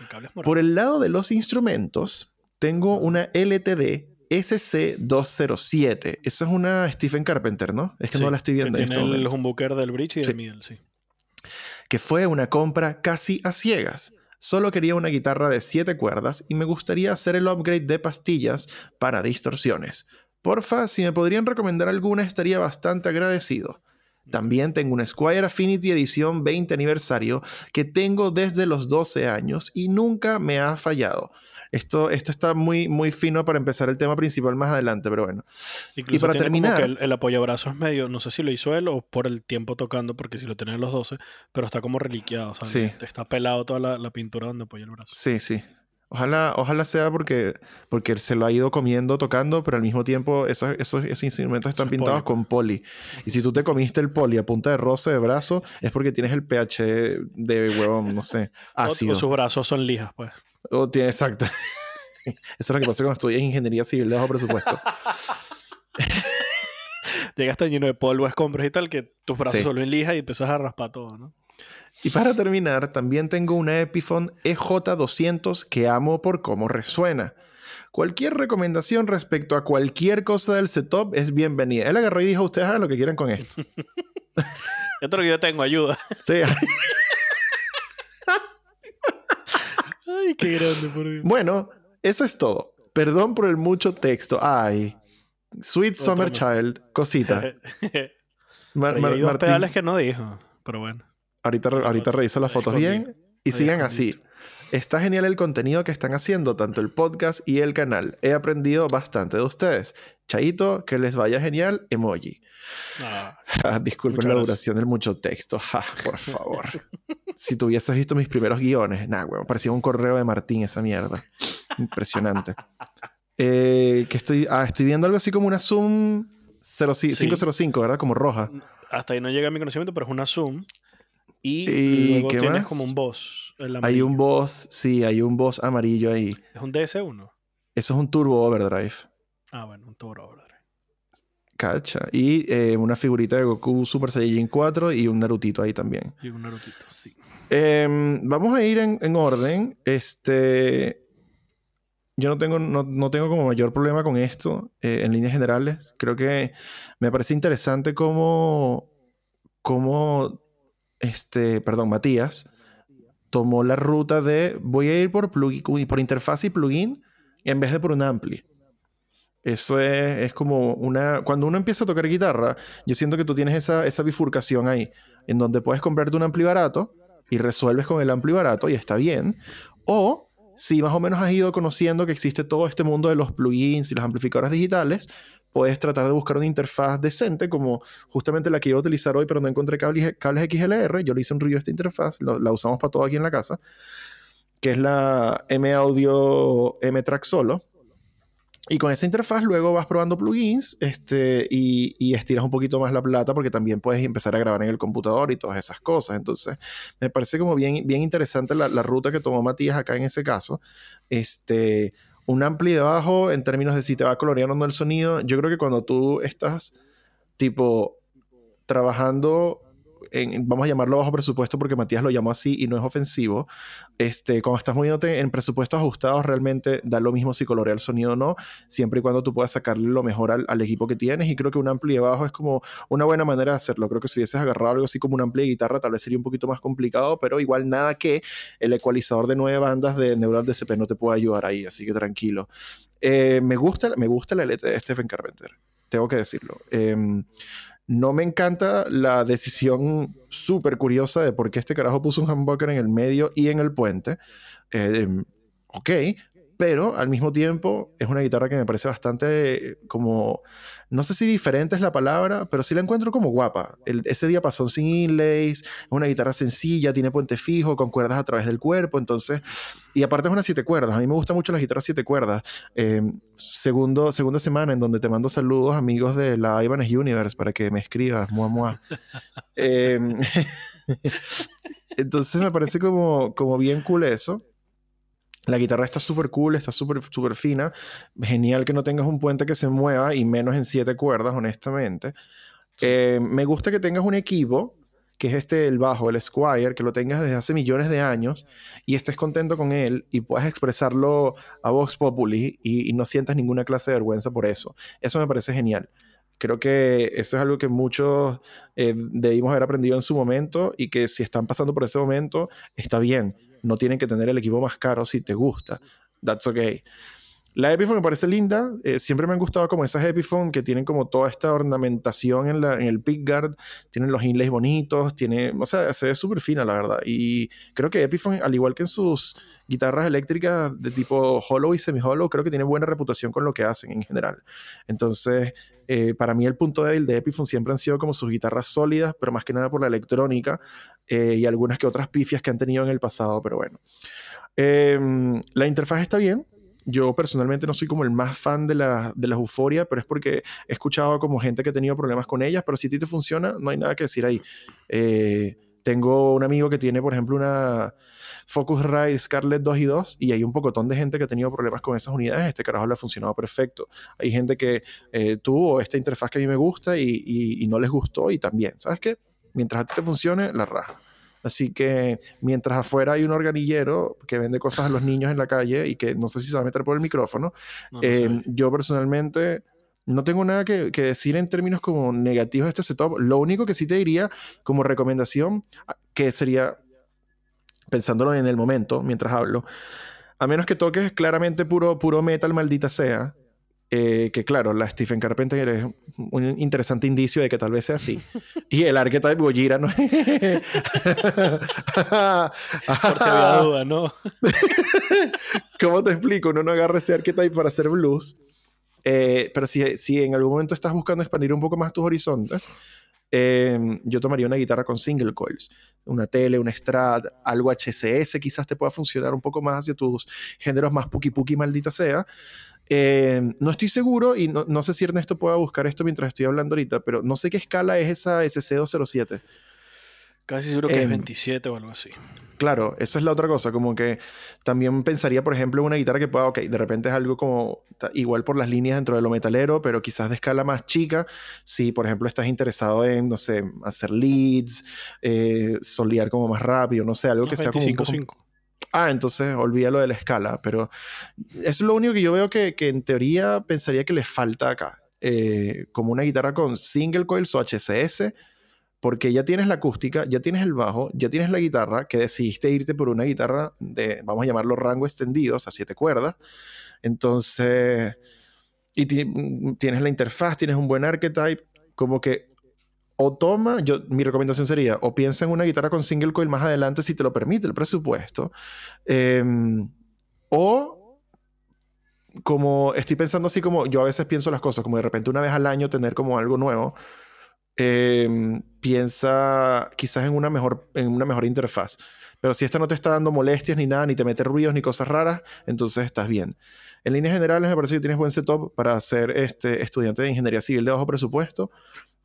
El es. Por el lado de los instrumentos, tengo una LTD SC207. Esa es una Stephen Carpenter, ¿no? Es que no la estoy viendo que en este tiene el humbucker del bridge y Sí. del middle, sí. que fue una compra casi a ciegas. Solo quería una guitarra de 7 cuerdas y me gustaría hacer el upgrade de pastillas para distorsiones. Porfa, si me podrían recomendar alguna estaría bastante agradecido. También tengo una Squire Affinity edición 20 aniversario que tengo desde los 12 años y nunca me ha fallado. Esto, esto está muy, muy fino para empezar el tema principal más adelante, pero bueno. Incluso para tiene como terminar- que el, el apoyabrazo es medio, no sé si lo hizo él o por el tiempo tocando, porque si lo tenía a los 12, pero está como reliquiado, o sea, Sí. está pelado toda la, la pintura donde apoya el brazo. Sí, sí. Ojalá, ojalá sea porque, porque se lo ha ido comiendo, tocando, pero al mismo tiempo esos, esos, esos instrumentos están es pintados poli. con poli. Y si tú te comiste el poli a punta de roce de brazo, es porque tienes el pH de huevón, no sé, O, ácido. o sus brazos son lijas, pues. O tiene, exacto. Eso es lo que pasa cuando estudias ingeniería civil de bajo presupuesto. Llegaste lleno de polvo, escombros y tal, que tus brazos Sí. se vuelven lijas y empiezas a raspar todo, ¿no? Y para terminar, también tengo una Epiphone EJ200 que amo por cómo resuena. Cualquier recomendación respecto a cualquier cosa del setup es bienvenida. Él agarró y dijo, ustedes hagan lo que quieran con esto. Esto que yo tengo, ayuda. Sí. Ay, qué grande, por Dios. Bueno, eso es todo. Perdón por el mucho texto. Ay. Sweet Summer. Child, cosita. Mar- Martín, pedales que no dijo, pero bueno. Ahorita, ahorita reviso las fotos bien y sigan así. Está genial el contenido que están haciendo, tanto el podcast y el canal. He aprendido bastante de ustedes. Chaito, que les vaya genial. Emoji. Ah, Disculpen la duración del mucho texto. Ja, por favor. si tú hubieses visto mis primeros guiones, nah, weón, parecía un correo de Martín esa mierda. Impresionante. Eh, que estoy, ah, estoy viendo algo así como una Zoom 05 Sí. 505, ¿verdad? Como roja. hasta ahí no llega mi conocimiento, pero es una Zoom. Y, ¿Y luego qué tienes más? como un boss. Hay un boss, sí, hay un boss amarillo ahí. Es un DS1. Eso es un Turbo Overdrive. Ah, bueno, un Toro Overdrive. Cacha. Y eh, una figurita de Goku Super Saiyajin 4 y un Narutito ahí también. Y un Narutito, sí. Em, vamos a ir en, en orden. Este. Yo no tengo, no, no tengo como mayor problema con esto eh, en líneas generales. Creo que me parece interesante cómo. cómo. Este. Perdón, Matías tomó la ruta de voy a ir por plugin, por interfaz y plugin en vez de por un ampli. Eso es, es como una... Cuando uno empieza a tocar guitarra, yo siento que tú tienes esa, esa bifurcación ahí, en donde puedes comprarte un ampli barato y resuelves con el ampli barato y está bien. O si más o menos has ido conociendo que existe todo este mundo de los plugins y las amplificadoras digitales, puedes tratar de buscar una interfaz decente como justamente la que iba a utilizar hoy, pero no encontré cables, cables XLR. Yo le hice un review a esta interfaz, lo- la usamos para todo aquí en la casa, que es la M Audio M Track Solo. Y con esa interfaz luego vas probando plugins este, y, y estiras un poquito más la plata porque también puedes empezar a grabar en el computador y todas esas cosas. Entonces, me parece como bien, bien interesante la, la ruta que tomó Matías acá en ese caso. Este, un ampli de bajo en términos de si te va a colorear o no el sonido. Yo creo que cuando tú estás tipo trabajando en, vamos a llamarlo bajo presupuesto porque Matías lo llamó así y no es ofensivo. Este, cuando estás moviéndote en presupuestos ajustados, realmente da lo mismo si colorea el sonido o no, siempre y cuando tú puedas sacarle lo mejor al, al equipo que tienes. Y creo que un ampli de bajo es como una buena manera de hacerlo. Creo que si hubieses agarrado algo así como un ampli de guitarra, tal vez sería un poquito más complicado, pero igual nada que el ecualizador de nueve bandas de Neural DCP no te pueda ayudar ahí, así que tranquilo. Eh, me, gusta, me gusta la LT de Stephen Carpenter, tengo que decirlo. Em, no me encanta la decisión súper curiosa de por qué este carajo puso un humbucker en el medio y en el puente. Eh, ok, pero al mismo tiempo es una guitarra que me parece bastante eh, como, no sé si diferente es la palabra, pero sí la encuentro como guapa. El, ese diapasón sin inlays, es una guitarra sencilla, tiene puente fijo, con cuerdas a través del cuerpo, entonces, y aparte es una siete cuerdas, a mí me gustan mucho las guitarras siete cuerdas. Eh, segundo, segunda semana en donde te mando saludos amigos de la Ibanez Universe para que me escribas, mua, mua. Eh, entonces me parece como, como bien cool eso. La guitarra está súper cool, está súper super fina. Genial que no tengas un puente que se mueva y menos en siete cuerdas, honestamente. Eh, me gusta que tengas un equipo, que es este, el bajo, el Squire, que lo tengas desde hace millones de años y estés contento con él y puedas expresarlo a Vox Populi y, no sientas ninguna clase de vergüenza por eso. Eso me parece genial. Creo que eso es algo que muchos eh, debimos haber aprendido en su momento y que si están pasando por ese momento, está bien no tienen que tener el equipo más caro si te gusta. That's okay. La Epiphone me parece linda. Eh, siempre me han gustado como esas Epiphone que tienen como toda esta ornamentación en, el pickguard. Tienen los inlays bonitos. Tiene, o sea, se ve súper fina, la verdad. Y creo que Epiphone, al igual que en sus guitarras eléctricas de tipo hollow y semi-hollow, creo que tiene buena reputación con lo que hacen en general. Entonces, eh, para mí el punto débil de Epiphone siempre han sido como sus guitarras sólidas, pero más que nada por la electrónica eh, y algunas que otras pifias que han tenido en el pasado, pero bueno. Em, la interfaz está bien, yo personalmente no soy como el más fan de la, de la euforia, pero es porque he escuchado como gente que ha tenido problemas con ellas, pero si a ti te funciona, no hay nada que decir ahí. Eh, tengo un amigo que tiene, por ejemplo, una Focusrite Scarlett 2 y 2 y hay un pocotón de gente que ha tenido problemas con esas unidades. Este carajo le ha funcionado perfecto. Hay gente que eh, tuvo esta interfaz que a mí me gusta y, y, y no les gustó y también, ¿sabes qué? Mientras a ti te funcione, la raja. Así que mientras afuera hay un organillero que vende cosas a los niños en la calle y que no sé si se va a meter por el micrófono, eh, yo personalmente no tengo nada que, decir en términos como negativos de este setup. Lo único que sí te diría como recomendación, que sería, pensándolo en el momento, mientras hablo, a menos que toques claramente puro, puro metal, maldita sea, eh, que claro, la Stephen Carpenter es un interesante indicio de que tal vez sea así. Y el archetype Gojira no Por si había duda, ¿no? ¿Cómo te explico? Uno no agarra ese archetype para hacer blues. Eh, pero si, si en algún momento estás buscando expandir un poco más tus horizontes, eh, yo tomaría una guitarra con single coils, una tele, una Strat, algo HCS quizás te pueda funcionar un poco más hacia tus géneros más puki puki maldita sea. Eh, no estoy seguro y no, sé si Ernesto pueda buscar esto mientras estoy hablando ahorita, pero no sé qué escala es esa SC207. Casi seguro que es 27 em, o algo así. Claro, esa es la otra cosa, como que también pensaría, por ejemplo, una guitarra que pueda, ok, de repente es algo como igual por las líneas dentro de lo metalero, pero quizás de escala más chica, si por ejemplo estás interesado en, no sé, hacer leads, eh, solear como más rápido, no sé, algo que sea como... Ah, entonces olvídalo de la escala, pero eso es lo único que yo veo que, que en teoría pensaría que le falta acá. Eh, como una guitarra con single coils o HCS, porque ya tienes la acústica, ya tienes el bajo, ya tienes la guitarra, que decidiste irte por una guitarra de, vamos a llamarlo rango extendido, o sea, siete cuerdas. Entonces, y tienes la interfaz, tienes un buen archetype, como que o toma, yo, mi recomendación sería, o piensa en una guitarra con single coil más adelante si te lo permite el presupuesto, em, o como estoy pensando así como yo a veces pienso las cosas, como de repente una vez al año tener como algo nuevo, em, piensa quizás en una, mejor, en una mejor interfaz. Pero si esta no te está dando molestias ni nada, ni te mete ruidos ni cosas raras, entonces estás bien. En líneas generales me parece que tienes buen setup para ser este estudiante de ingeniería civil de bajo presupuesto.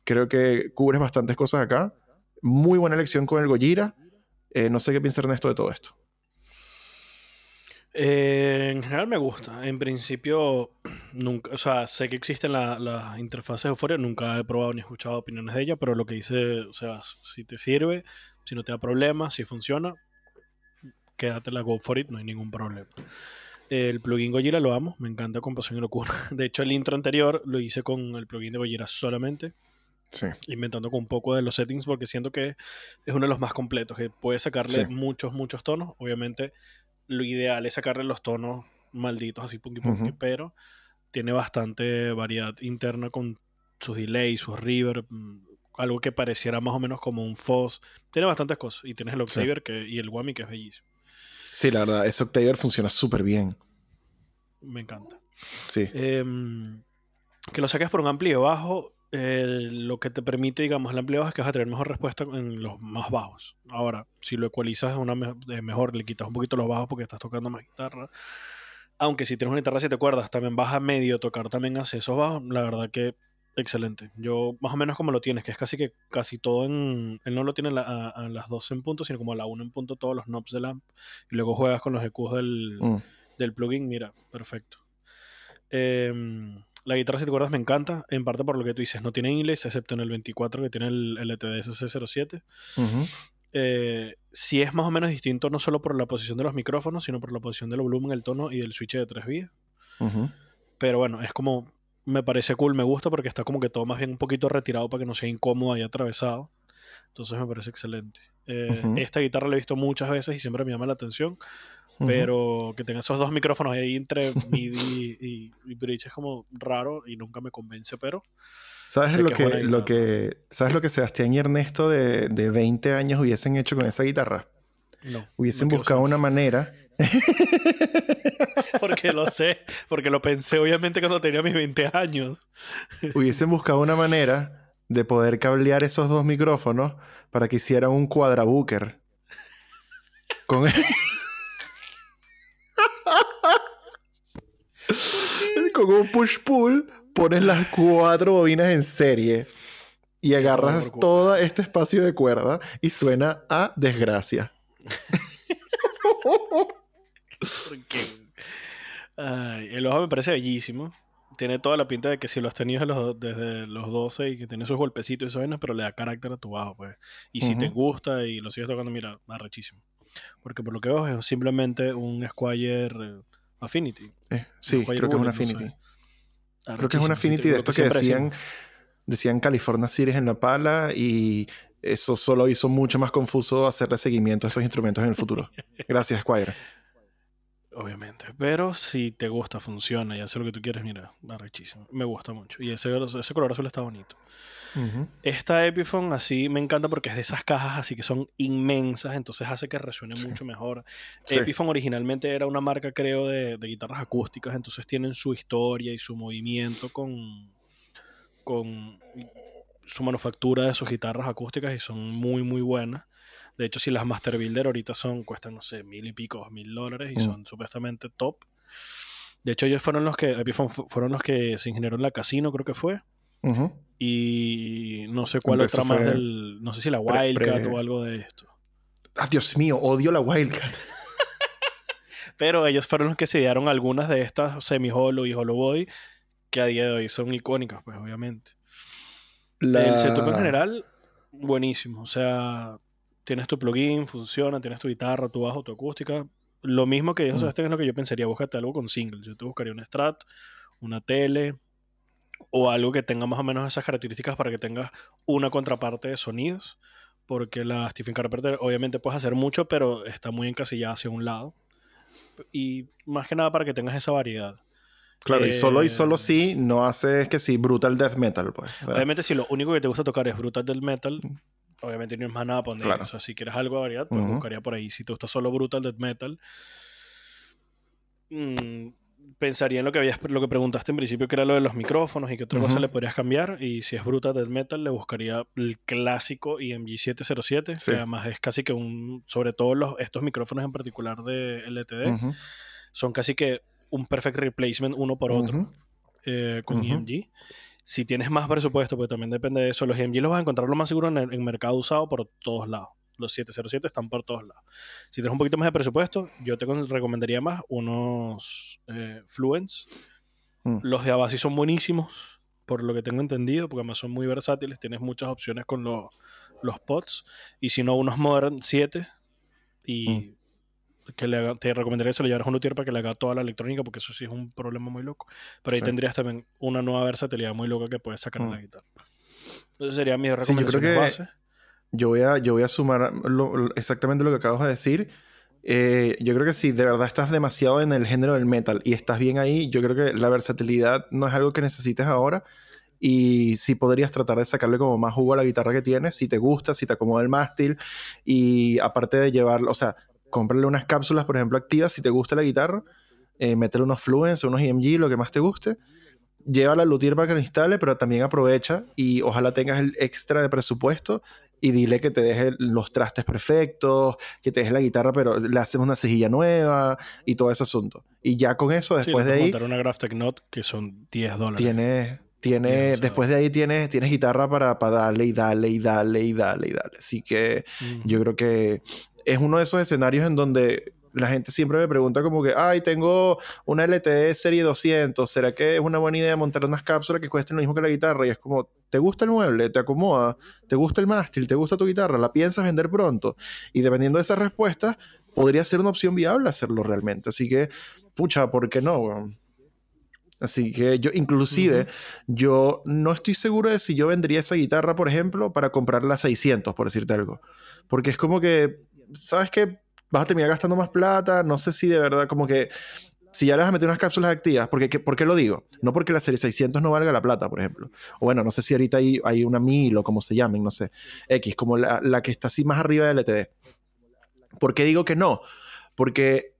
Creo que cubres bastantes cosas acá. Muy buena elección con el Gojira. Eh, no sé qué piensa Ernesto de todo esto. Eh, en general me gusta. En principio, nunca, o sea, sé que existen las interfaces de Euphoria, nunca he probado ni escuchado opiniones de ella, pero lo que dice, o sea, si te sirve, si no te da problemas, si funciona, quédate la Go for it, no hay ningún problema. El plugin Gojira lo amo, me encanta Compasión y Locura. De hecho, el intro anterior lo hice con el plugin de Gojira solamente. Inventando con un poco de los settings porque siento que es uno de los más completos, que puede sacarle muchos, muchos tonos. Obviamente, lo ideal es sacarle los tonos malditos, así punky punky, pero tiene bastante variedad interna con sus delays, sus reverb, mm, algo que pareciera más o menos como un fuzz. Tiene bastantes cosas. Y tienes el Octaver que, y el Whammy que es bellísimo. Sí, la verdad, ese Octaver funciona súper bien. Me encanta. Sí. Em, que lo saques por un amplio bajo, eh, lo que te permite, digamos, el amplio bajo es que vas a tener mejor respuesta en los más bajos. Ahora, si lo ecualizas una me- mejor, le quitas un poquito los bajos porque estás tocando más guitarra. Aunque si tienes una guitarra de siete cuerdas, también vas a medio tocar también hacia esos bajos. La verdad que excelente. Yo más o menos como lo tienes, que es casi que casi todo en... Él no lo tiene a, la- a- a las 12 en punto, sino como a la 1 en punto todos los knobs del amp. Y luego juegas con los EQs del, Mm. del plugin, mira, perfecto. Em, la guitarra si te acuerdas me encanta, en parte por lo que tú dices, no tiene inlays, excepto en el 24 que tiene el LTD SC07. Ujú. Eh, sí es más o menos distinto no solo por la posición de los micrófonos, sino por la posición del volumen, el tono y del switch de tres vías. Ujú. Pero bueno, es como, me parece cool, me gusta porque está como que todo más bien un poquito retirado para que no sea incómodo ahí atravesado. Entonces me parece excelente. Eh, Ujú. Esta guitarra la he visto muchas veces y siempre me llama la atención. Pero que tenga esos dos micrófonos ahí entre MIDI y, y bridge es como raro y nunca me convence, pero ¿Sabes lo que lo que, ¿Sabes lo que Sebastián y Ernesto de, de 20 años hubiesen hecho con esa guitarra? no. Hubiesen no buscado una manera. Porque lo sé, porque lo pensé obviamente cuando tenía mis 20 años. hubiesen buscado una manera de poder cablear esos dos micrófonos para que hicieran un cuadrabooker. Con... Con un push-pull pones las cuatro bobinas en serie y agarras todo este espacio de cuerda y suena a desgracia. Ay, el ojo me parece bellísimo. Tiene toda la pinta de que si lo has tenido desde los, desde los 12 y que tiene esos golpecitos y esas vainas, pero le da carácter a tu bajo, pues. Y si te gusta y lo sigues tocando, mira, arrechísimo. Porque por lo que veo es simplemente un Squire eh, Affinity. Eh, sí, creo que es un Bullet, no sé. Affinity. Creo que es un Affinity de estos que decían, decían California Series en la pala y eso solo hizo mucho más confuso hacerle seguimiento a estos instrumentos en el futuro. Gracias, Squire. Obviamente. Pero si te gusta, funciona y hace lo que tú quieres, mira, arrechísimo. Me gusta mucho. Y ese, ese color azul está bonito. Esta Epiphone así me encanta porque es de esas cajas así que son inmensas, entonces hace que resuene Sí. mucho mejor. Sí. Epiphone originalmente era una marca, creo, de, de guitarras acústicas, entonces tienen su historia y su movimiento con, con su manufactura de sus guitarras acústicas y son muy, muy buenas. De hecho, si las Master Builder ahorita son, cuestan, no sé, mil y pico, mil dólares y Mm. son supuestamente top. De hecho, ellos fueron los que, Epiphone fu- fueron los que se ingenieron la Casino, creo que fue y no sé cuál Entonces otra más del. No sé si la Wildcat pre- o algo de esto. Ah, Dios mío, odio la Wildcat. Pero ellos fueron los que se dieron algunas de estas semi-hollow y hollow body que a día de hoy son icónicas, pues obviamente. La... El setup en general, buenísimo. O sea, tienes tu plugin, funciona, tienes tu guitarra, tu bajo, tu acústica. Lo mismo que dijo Mm. Sebastián es lo que yo pensaría, búscate algo con singles. Yo te buscaría un Strat, una tele o algo que tenga más o menos esas características para que tengas una contraparte de sonidos. Porque la Stephen Carpenter obviamente puedes hacer mucho, pero está muy encasillada hacia un lado. Y más que nada para que tengas esa variedad. Claro, y solo y Eh, solo sí no hace es que sí, brutal death metal, pues. Obviamente, si lo único que te gusta tocar es brutal del metal, obviamente no es más nada poner. Claro. O sea, si quieres algo de variedad, pues buscaría por ahí. Si te gusta solo brutal death metal, mm, pensaría en lo que habías, lo que preguntaste en principio, que era lo de los micrófonos y qué otra cosa Ujú. le podrías cambiar. Y si es brutal death metal, le buscaría el clásico IMG 707, Sí. que además es casi que un, sobre todo los, estos micrófonos en particular de LTD, ujú, son casi que un perfect replacement uno por otro eh, con Ujú. Si tienes más presupuesto, pues también depende de eso. Los EMG los vas a encontrar lo más seguro en el en mercado usado por todos lados. Los 707 están por todos lados. Si tienes un poquito más de presupuesto, yo te recomendaría más unos eh, Fluence. Mm. Los de Avasi son buenísimos, por lo que tengo entendido, porque además son muy versátiles. Tienes muchas opciones con los, los pods. Y si no, unos Modern 7. Y que le haga- te recomendaría que se lo llevaras a un luthier para que le haga toda la electrónica, porque eso sí es un problema muy loco. Pero ahí Sí. tendrías también una nueva versatilidad muy loca que puedes sacar de Mm. la guitarra. Entonces serían mis Sí, yo creo que- base. Yo voy a, yo voy a sumar lo- lo- exactamente lo que acabas de decir. Eh, yo creo que si de verdad estás demasiado en el género del metal y estás bien ahí, yo creo que la versatilidad no es algo que necesites ahora. Y sí podrías tratar de sacarle como más jugo a la guitarra que tienes, si te gusta, si te acomoda el mástil. Y aparte de llevarlo, o sea, cómprale unas cápsulas, por ejemplo, activas si te gusta la guitarra. eh, métele unos Fluence, unos EMG, lo que más te guste. Lleva la luthier para que lo instale, pero también aprovecha y ojalá tengas el extra de presupuesto y dile que te deje los trastes perfectos, que te deje la guitarra, pero le haces una cejilla nueva y todo ese asunto. Y ya con eso, después sí, de ahí, montar una Graphtec Note que son 10 dólares. Bien, o sea- después de ahí tienes, tienes guitarra para, para darle y darle y darle y darle y darle. Así que Ujú. yo creo que es uno de esos escenarios en donde la gente siempre me pregunta como que, ay, tengo una LTE serie 200, ¿será que es una buena idea montar unas cápsulas que cuesten lo mismo que la guitarra? Y es como, ¿te gusta el mueble? ¿Te acomoda? ¿Te gusta el mástil? ¿Te gusta tu guitarra? ¿La piensas vender pronto? Y dependiendo de esas respuestas, podría ser una opción viable hacerlo realmente. Así que, pucha, ¿por qué no? Así que yo, inclusive, yo no estoy seguro de si yo vendría esa guitarra, por ejemplo, para comprar la 600, por decirte algo. Porque es como que, ¿sabes qué? Vas a terminar gastando más plata, no sé si de verdad, como que, si ya le vas a meter unas cápsulas activas, porque, ¿qué- ¿por qué lo digo? No porque la serie 600 no valga la plata, por ejemplo. O bueno, no sé si ahorita hay, hay una 1000 o como se llamen, no sé. X, como la, la que está así más arriba del LTD. ¿Por qué digo que no? Porque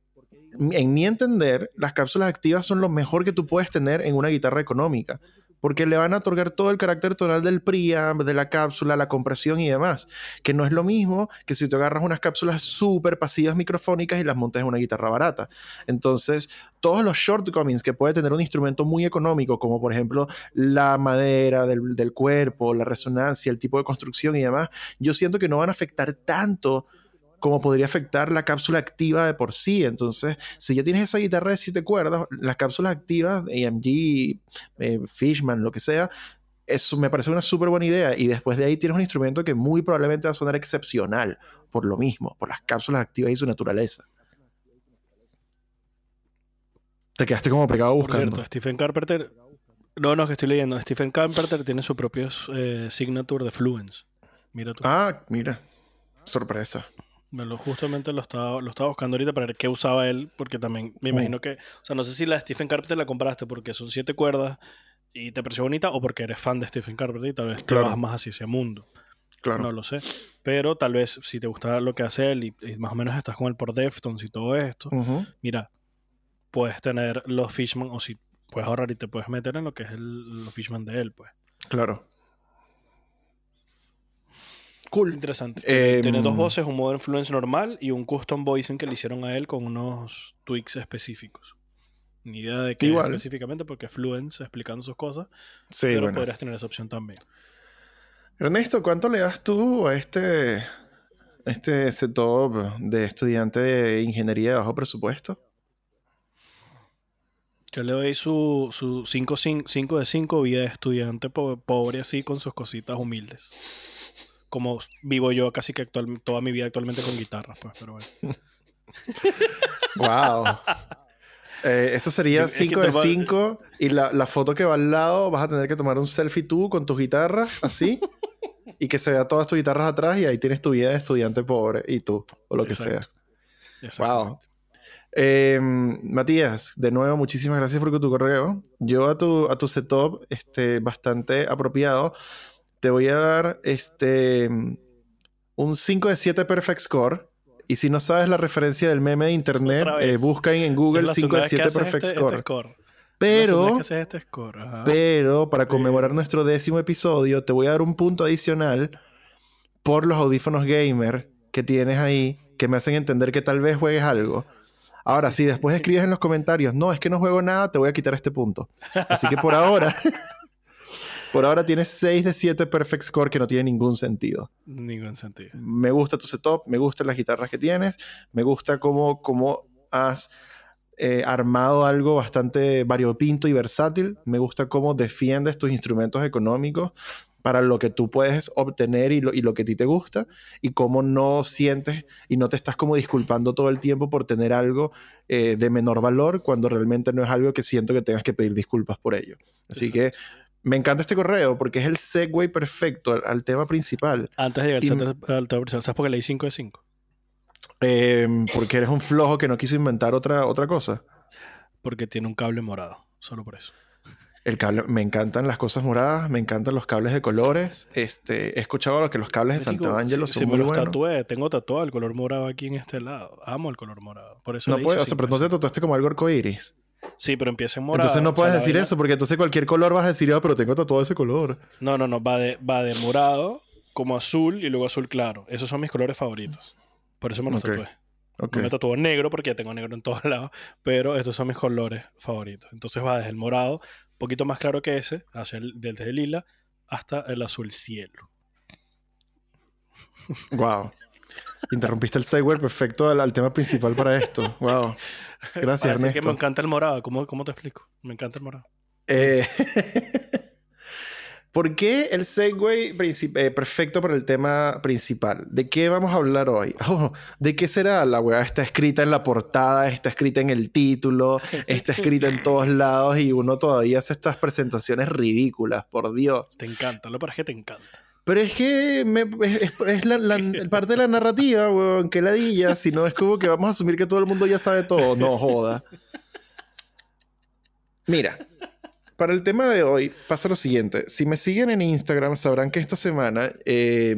en mi entender, las cápsulas activas son lo mejor que tú puedes tener en una guitarra económica, porque le van a otorgar todo el carácter tonal del preamp, de la cápsula, la compresión y demás, que no es lo mismo que si te agarras unas cápsulas súper pasivas microfónicas y las montas en una guitarra barata. Entonces, todos los shortcomings que puede tener un instrumento muy económico, como por ejemplo la madera del, del cuerpo, la resonancia, el tipo de construcción y demás, yo siento que no van a afectar tanto como podría afectar la cápsula activa de por sí. Entonces, si ya tienes esa guitarra de siete cuerdas, las cápsulas activas, AMG, eh, Fishman, lo que sea, eso me parece una súper buena idea. Y después de ahí tienes un instrumento que muy probablemente va a sonar excepcional por lo mismo, por las cápsulas activas y su naturaleza. Te quedaste como pegado Por buscando. cierto, Stephen Carpenter. No, no, que estoy leyendo. Stephen Carpenter tiene su propio eh, signature de Fluence. Mira tú. Ah, mira. Sorpresa. Me lo, justamente lo estaba, lo estaba buscando ahorita para ver qué usaba él, porque también me imagino que. O sea, no sé si la de Stephen Carpenter la compraste porque son siete cuerdas y te pareció bonita o porque eres fan de Stephen Carpenter y tal vez te Claro. vas más hacia ese mundo. Claro. No lo sé. Pero tal vez si te gusta lo que hace él y, y más o menos estás con él por Deftones y todo esto, mira, puedes tener los Fishman o si puedes ahorrar y te puedes meter en lo que es el, los Fishman de él, pues. Claro. Cool. Interesante. Em, Tiene dos voces, un modo influence normal y un custom voicing que le hicieron a él con unos tweaks específicos. Ni idea de qué Igual. específicamente, porque Fluence explicando sus cosas, Sí, pero bueno. podrías tener esa opción también. Ernesto, ¿cuánto le das tú a este, este setup de estudiante de ingeniería de bajo presupuesto? Yo le doy su 5 de 5 vida de estudiante po- pobre así con sus cositas humildes. Como vivo yo casi que actual, toda mi vida actualmente con guitarras, pues, pero bueno. ¡Wow! Eh, eso sería es que 5 te de va- 5 y la, la foto que va al lado vas a tener que tomar un selfie tú con tus guitarras, así, y que se vea todas tus guitarras atrás y ahí tienes tu vida de estudiante pobre y tú, o lo que sea. Exactamente. Eh, Matías, de nuevo, muchísimas gracias por tu correo. Yo a tu, a tu setup, este, bastante apropiado, te voy a dar este, un 5 de 7 Perfect Score. Y si no sabes la referencia del meme de internet, eh, busca en Google la 5 segunda de vez que 7 haces Perfect este- Score. este score. Pero, este score. pero, para conmemorar nuestro décimo episodio, te voy a dar un punto adicional por los audífonos gamer que tienes ahí, que me hacen entender que tal vez juegues algo. Ahora, si después escribes en los comentarios, no, es que no juego nada, te voy a quitar este punto. Así que por ahora, por ahora tienes 6 de 7 perfect score que no tiene ningún sentido. Ningún sentido. Me gusta tu setup, me gustan las guitarras que tienes, me gusta cómo, cómo has eh, armado algo bastante variopinto y versátil, me gusta cómo defiendes tus instrumentos económicos para lo que tú puedes obtener y lo, y lo que a ti te gusta, y cómo no sientes y no te estás como disculpando todo el tiempo por tener algo eh, de menor valor cuando realmente no es algo que siento que tengas que pedir disculpas por ello. Así que me encanta este correo porque es el segue perfecto al, al tema principal. Antes de llegar al al tema principal, ¿sabes por qué leí 5 de 5? Eh, porque eres un flojo que no quiso inventar otra, otra cosa. Porque tiene un cable morado. Solo por eso. El cable, me encantan las cosas moradas, me encantan los cables de colores. Este, he escuchado que los cables de Marico, Sant'Angelo si- son si muy me los buenos. tatué, tengo tatuado el color morado aquí en este lado. Amo el color morado. Por eso No hice o sea, pero no te tatuaste como algo arcoíris. Sí, pero empieza en morado. Entonces no o sea, puedes decir vaina- eso, porque entonces cualquier color vas a decir, ah, pero tengo tatuado ese color. No, no, no. Va de, va de morado, como azul y luego azul claro. Esos son mis colores favoritos. Por eso me los Ok. tatué. Ok. No me tatuó negro porque ya tengo negro en todos lados, pero estos son mis colores favoritos. Entonces va desde el morado, un poquito más claro que ese, hacia el, desde el lila hasta el azul cielo. Wow. Interrumpiste el segue perfecto al, al tema principal para esto. Wow. Gracias, Ernesto. que me encanta el morado. ¿Cómo, ¿Cómo te explico? Me encanta el morado. Eh, ¿Por qué el segue eh, perfecto para el tema principal? ¿De qué vamos a hablar hoy? Oh, ¿De qué será? La weá está escrita en la portada, está escrita en el título, está escrita en todos lados y uno todavía hace estas presentaciones ridículas, por Dios. Te encanta. Lo para que te encanta. Pero es que me- es, es- parte de la narrativa, weón, que ladilla, si no es que vamos a asumir que todo el mundo ya sabe todo. No joda. Mira, para el tema de hoy pasa lo siguiente. Si me siguen en Instagram sabrán que esta semana eh,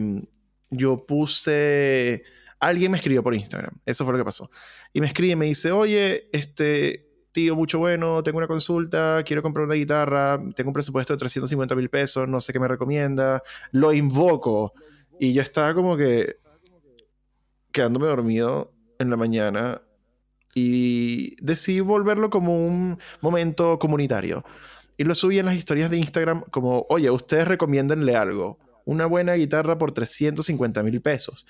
yo puse... Alguien me escribió por Instagram. Eso fue lo que pasó. Y me escribe y me dice, oye, este... Tío, mucho bueno, tengo una consulta, quiero comprar una guitarra, tengo un presupuesto de 350 mil pesos, no sé qué me recomienda, lo invoco. Y yo estaba como que quedándome dormido en la mañana y decidí volverlo como un momento comunitario. Y lo subí en las historias de Instagram como, oye, ustedes recomiéndenle algo. Una buena guitarra por 350 mil pesos.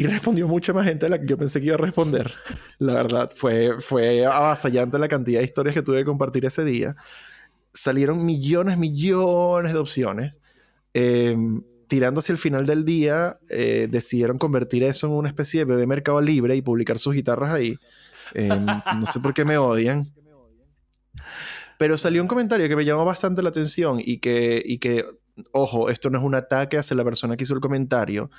Y respondió mucha más gente de la que yo pensé que iba a responder. La verdad, fue, fue avasallante la cantidad de historias que tuve que compartir ese día. Salieron millones, millones de opciones. Eh, tirando hacia el final del día, eh, decidieron convertir eso en una especie de bebé mercado libre y publicar sus guitarras ahí. Eh, no sé por qué me odian. Pero salió un comentario que me llamó bastante la atención y que, y que ojo, esto no es un ataque hacia la persona que hizo el comentario,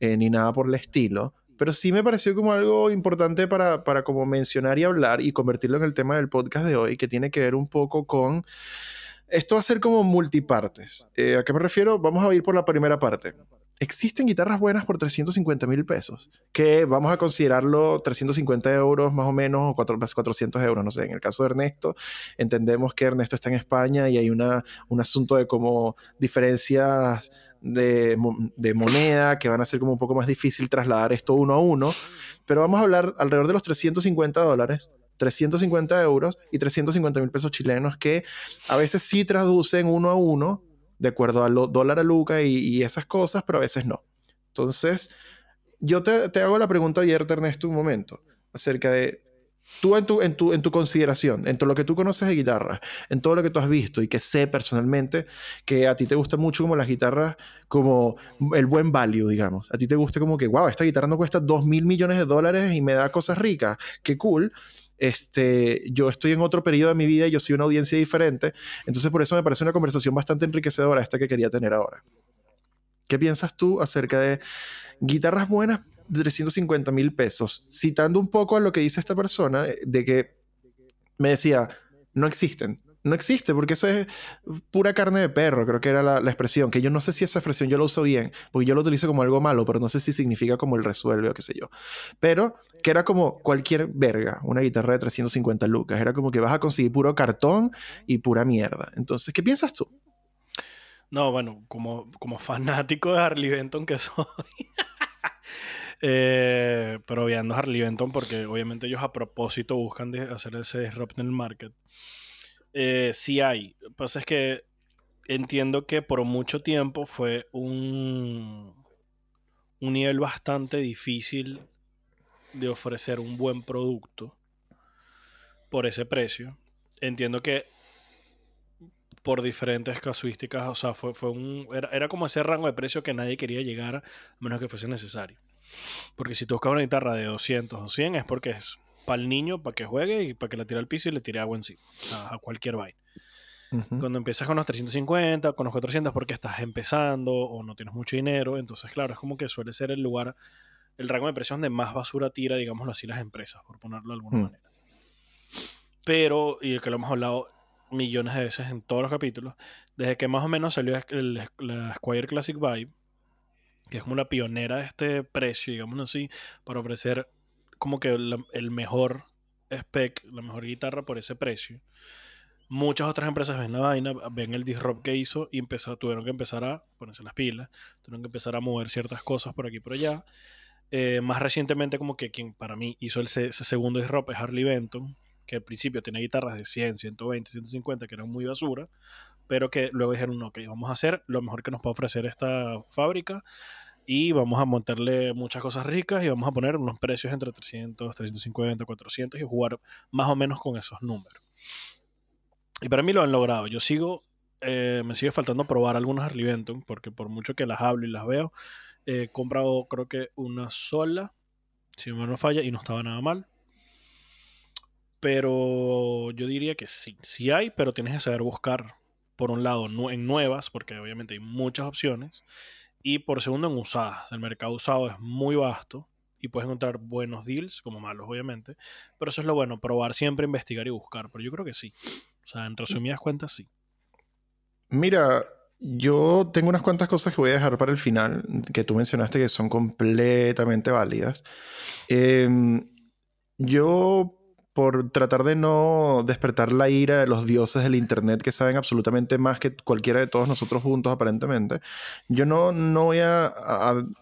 eh, ni nada por el estilo, pero sí me pareció como algo importante para, para como mencionar y hablar y convertirlo en el tema del podcast de hoy, que tiene que ver un poco con... Esto va a ser como multipartes. Eh, ¿A qué me refiero? Vamos a ir por la primera parte. Existen guitarras buenas por 350 mil pesos, que vamos a considerarlo 350 euros más o menos, o 4 400 euros, no sé. En el caso de Ernesto, entendemos que Ernesto está en España y hay una, un asunto de como diferencias de, de moneda que van a ser como un poco más difícil trasladar esto uno a uno, pero vamos a hablar alrededor de los 350 dólares. 350 euros y 350 mil pesos chilenos que a veces sí traducen uno a uno de acuerdo al dólar a Luca y, y esas cosas, pero a veces no. Entonces, yo te, te hago la pregunta abierta, Ernesto, un momento, acerca de tú en tu, en, tu, en tu consideración, en todo lo que tú conoces de guitarra, en todo lo que tú has visto y que sé personalmente que a ti te gusta mucho como las guitarras, como el buen value, digamos. A ti te gusta como que, wow, esta guitarra no cuesta 2 mil millones de dólares y me da cosas ricas, qué cool. Este, yo estoy en otro periodo de mi vida y yo soy una audiencia diferente, entonces por eso me parece una conversación bastante enriquecedora esta que quería tener ahora. ¿Qué piensas tú acerca de guitarras buenas de 350 mil pesos? Citando un poco a lo que dice esta persona, de que me decía, no existen. No existe, porque eso es pura carne de perro, creo que era la, expresión, que yo no sé si esa expresión yo la uso bien, porque yo lo utilizo como algo malo, pero no sé si significa como el resuelve o qué sé yo. Pero que era como cualquier verga, una guitarra de 350 lucas, era como que vas a conseguir puro cartón y pura mierda. Entonces, ¿qué piensas tú? No, bueno, como, como fanático de Harley Benton que soy. eh, pero viendo Harley Benton porque obviamente ellos a propósito buscan hacer ese disrupt en el market. Eh, sí hay. Lo que pasa es que entiendo que por mucho tiempo fue un, un nivel bastante difícil de ofrecer un buen producto por ese precio. Entiendo que por diferentes casuísticas, o sea, fue, fue un, era, era como ese rango de precio que nadie quería llegar a menos que fuese necesario. Porque si tú buscas una guitarra de 200 o 100 es porque es para el niño, para que juegue y para que la tire al piso y le tire agua encima, a, a cualquier vaina. Cuando empiezas con los 350, con los 400 porque estás empezando o no tienes mucho dinero, entonces claro, es como que suele ser el lugar, el rango de precios donde más basura tira, digámoslo así, las empresas, por ponerlo de alguna Mm. manera. Pero, y el que lo hemos hablado millones de veces en todos los capítulos, desde que más o menos salió el, la Squire Classic Vibe, que es como la pionera de este precio, digamos así, para ofrecer como que el mejor spec, la mejor guitarra por ese precio. Muchas otras empresas ven la vaina, ven el disrupt que hizo y tuvieron que empezar a ponerse las pilas, tuvieron que empezar a mover ciertas cosas por aquí y por allá. Eh, más recientemente, como que quien para mí hizo el, ese segundo disrupt es Harley Benton, que al principio tenía guitarras de 100, 120, 150 que eran muy basura, pero que luego dijeron, ok, vamos a hacer lo mejor que nos puede ofrecer esta fábrica y vamos a montarle muchas cosas ricas y vamos a poner unos precios entre 300, 350, 400 y jugar más o menos con esos números. Y para mí lo han logrado. Yo sigo, eh, me sigue faltando probar algunos Harley Benton, porque por mucho que las hablo y las veo, he comprado creo que una sola, si no me falla, y no estaba nada mal. Pero yo diría que sí, sí hay, pero tienes que saber buscar, por un lado, en nuevas, porque obviamente hay muchas opciones, y por segundo, en usadas. El mercado usado es muy vasto y puedes encontrar buenos deals, como malos, obviamente. Pero eso es lo bueno, probar siempre, investigar y buscar. Pero yo creo que sí. O sea, en resumidas cuentas, sí. Mira, yo tengo unas cuantas cosas que voy a dejar para el final, que tú mencionaste que son completamente válidas. Em, yo por tratar de no despertar la ira de los dioses del Internet que saben absolutamente más que cualquiera de todos nosotros juntos, aparentemente. Yo no, no voy a,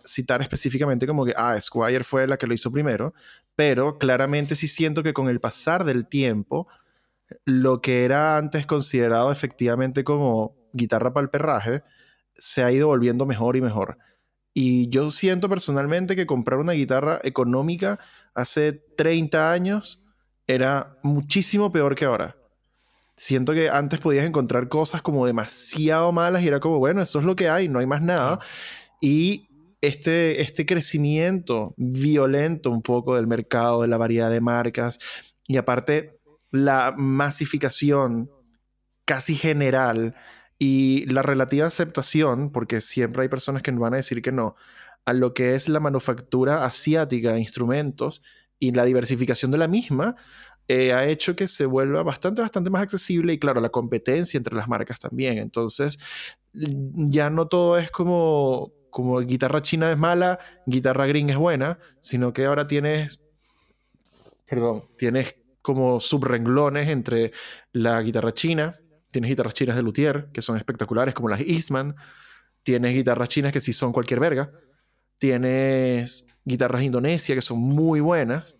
citar específicamente como que, ah, Squire fue la que lo hizo primero, pero claramente sí siento que con el pasar del tiempo, lo que era antes considerado efectivamente como guitarra para el perraje, se ha ido volviendo mejor y mejor. Y yo siento personalmente que comprar una guitarra económica hace 30 años era muchísimo peor que ahora. Siento que antes podías encontrar cosas como demasiado malas y era como, bueno, eso es lo que hay, no hay más nada. Y este, este crecimiento violento un poco del mercado, de la variedad de marcas y aparte la masificación casi general y la relativa aceptación, porque siempre hay personas que van a decir que no, a lo que es la manufactura asiática de instrumentos y la diversificación de la misma eh, ha hecho que se vuelva bastante, bastante más accesible y claro, la competencia entre las marcas también. Entonces, ya no todo es como, como guitarra china es mala, guitarra green es buena, sino que ahora tienes, perdón, tienes como subrenglones entre la guitarra china, tienes guitarras chinas de luthier, que son espectaculares, como las Eastman, tienes guitarras chinas que sí son cualquier verga, tienes guitarras Indonesia que son muy buenas,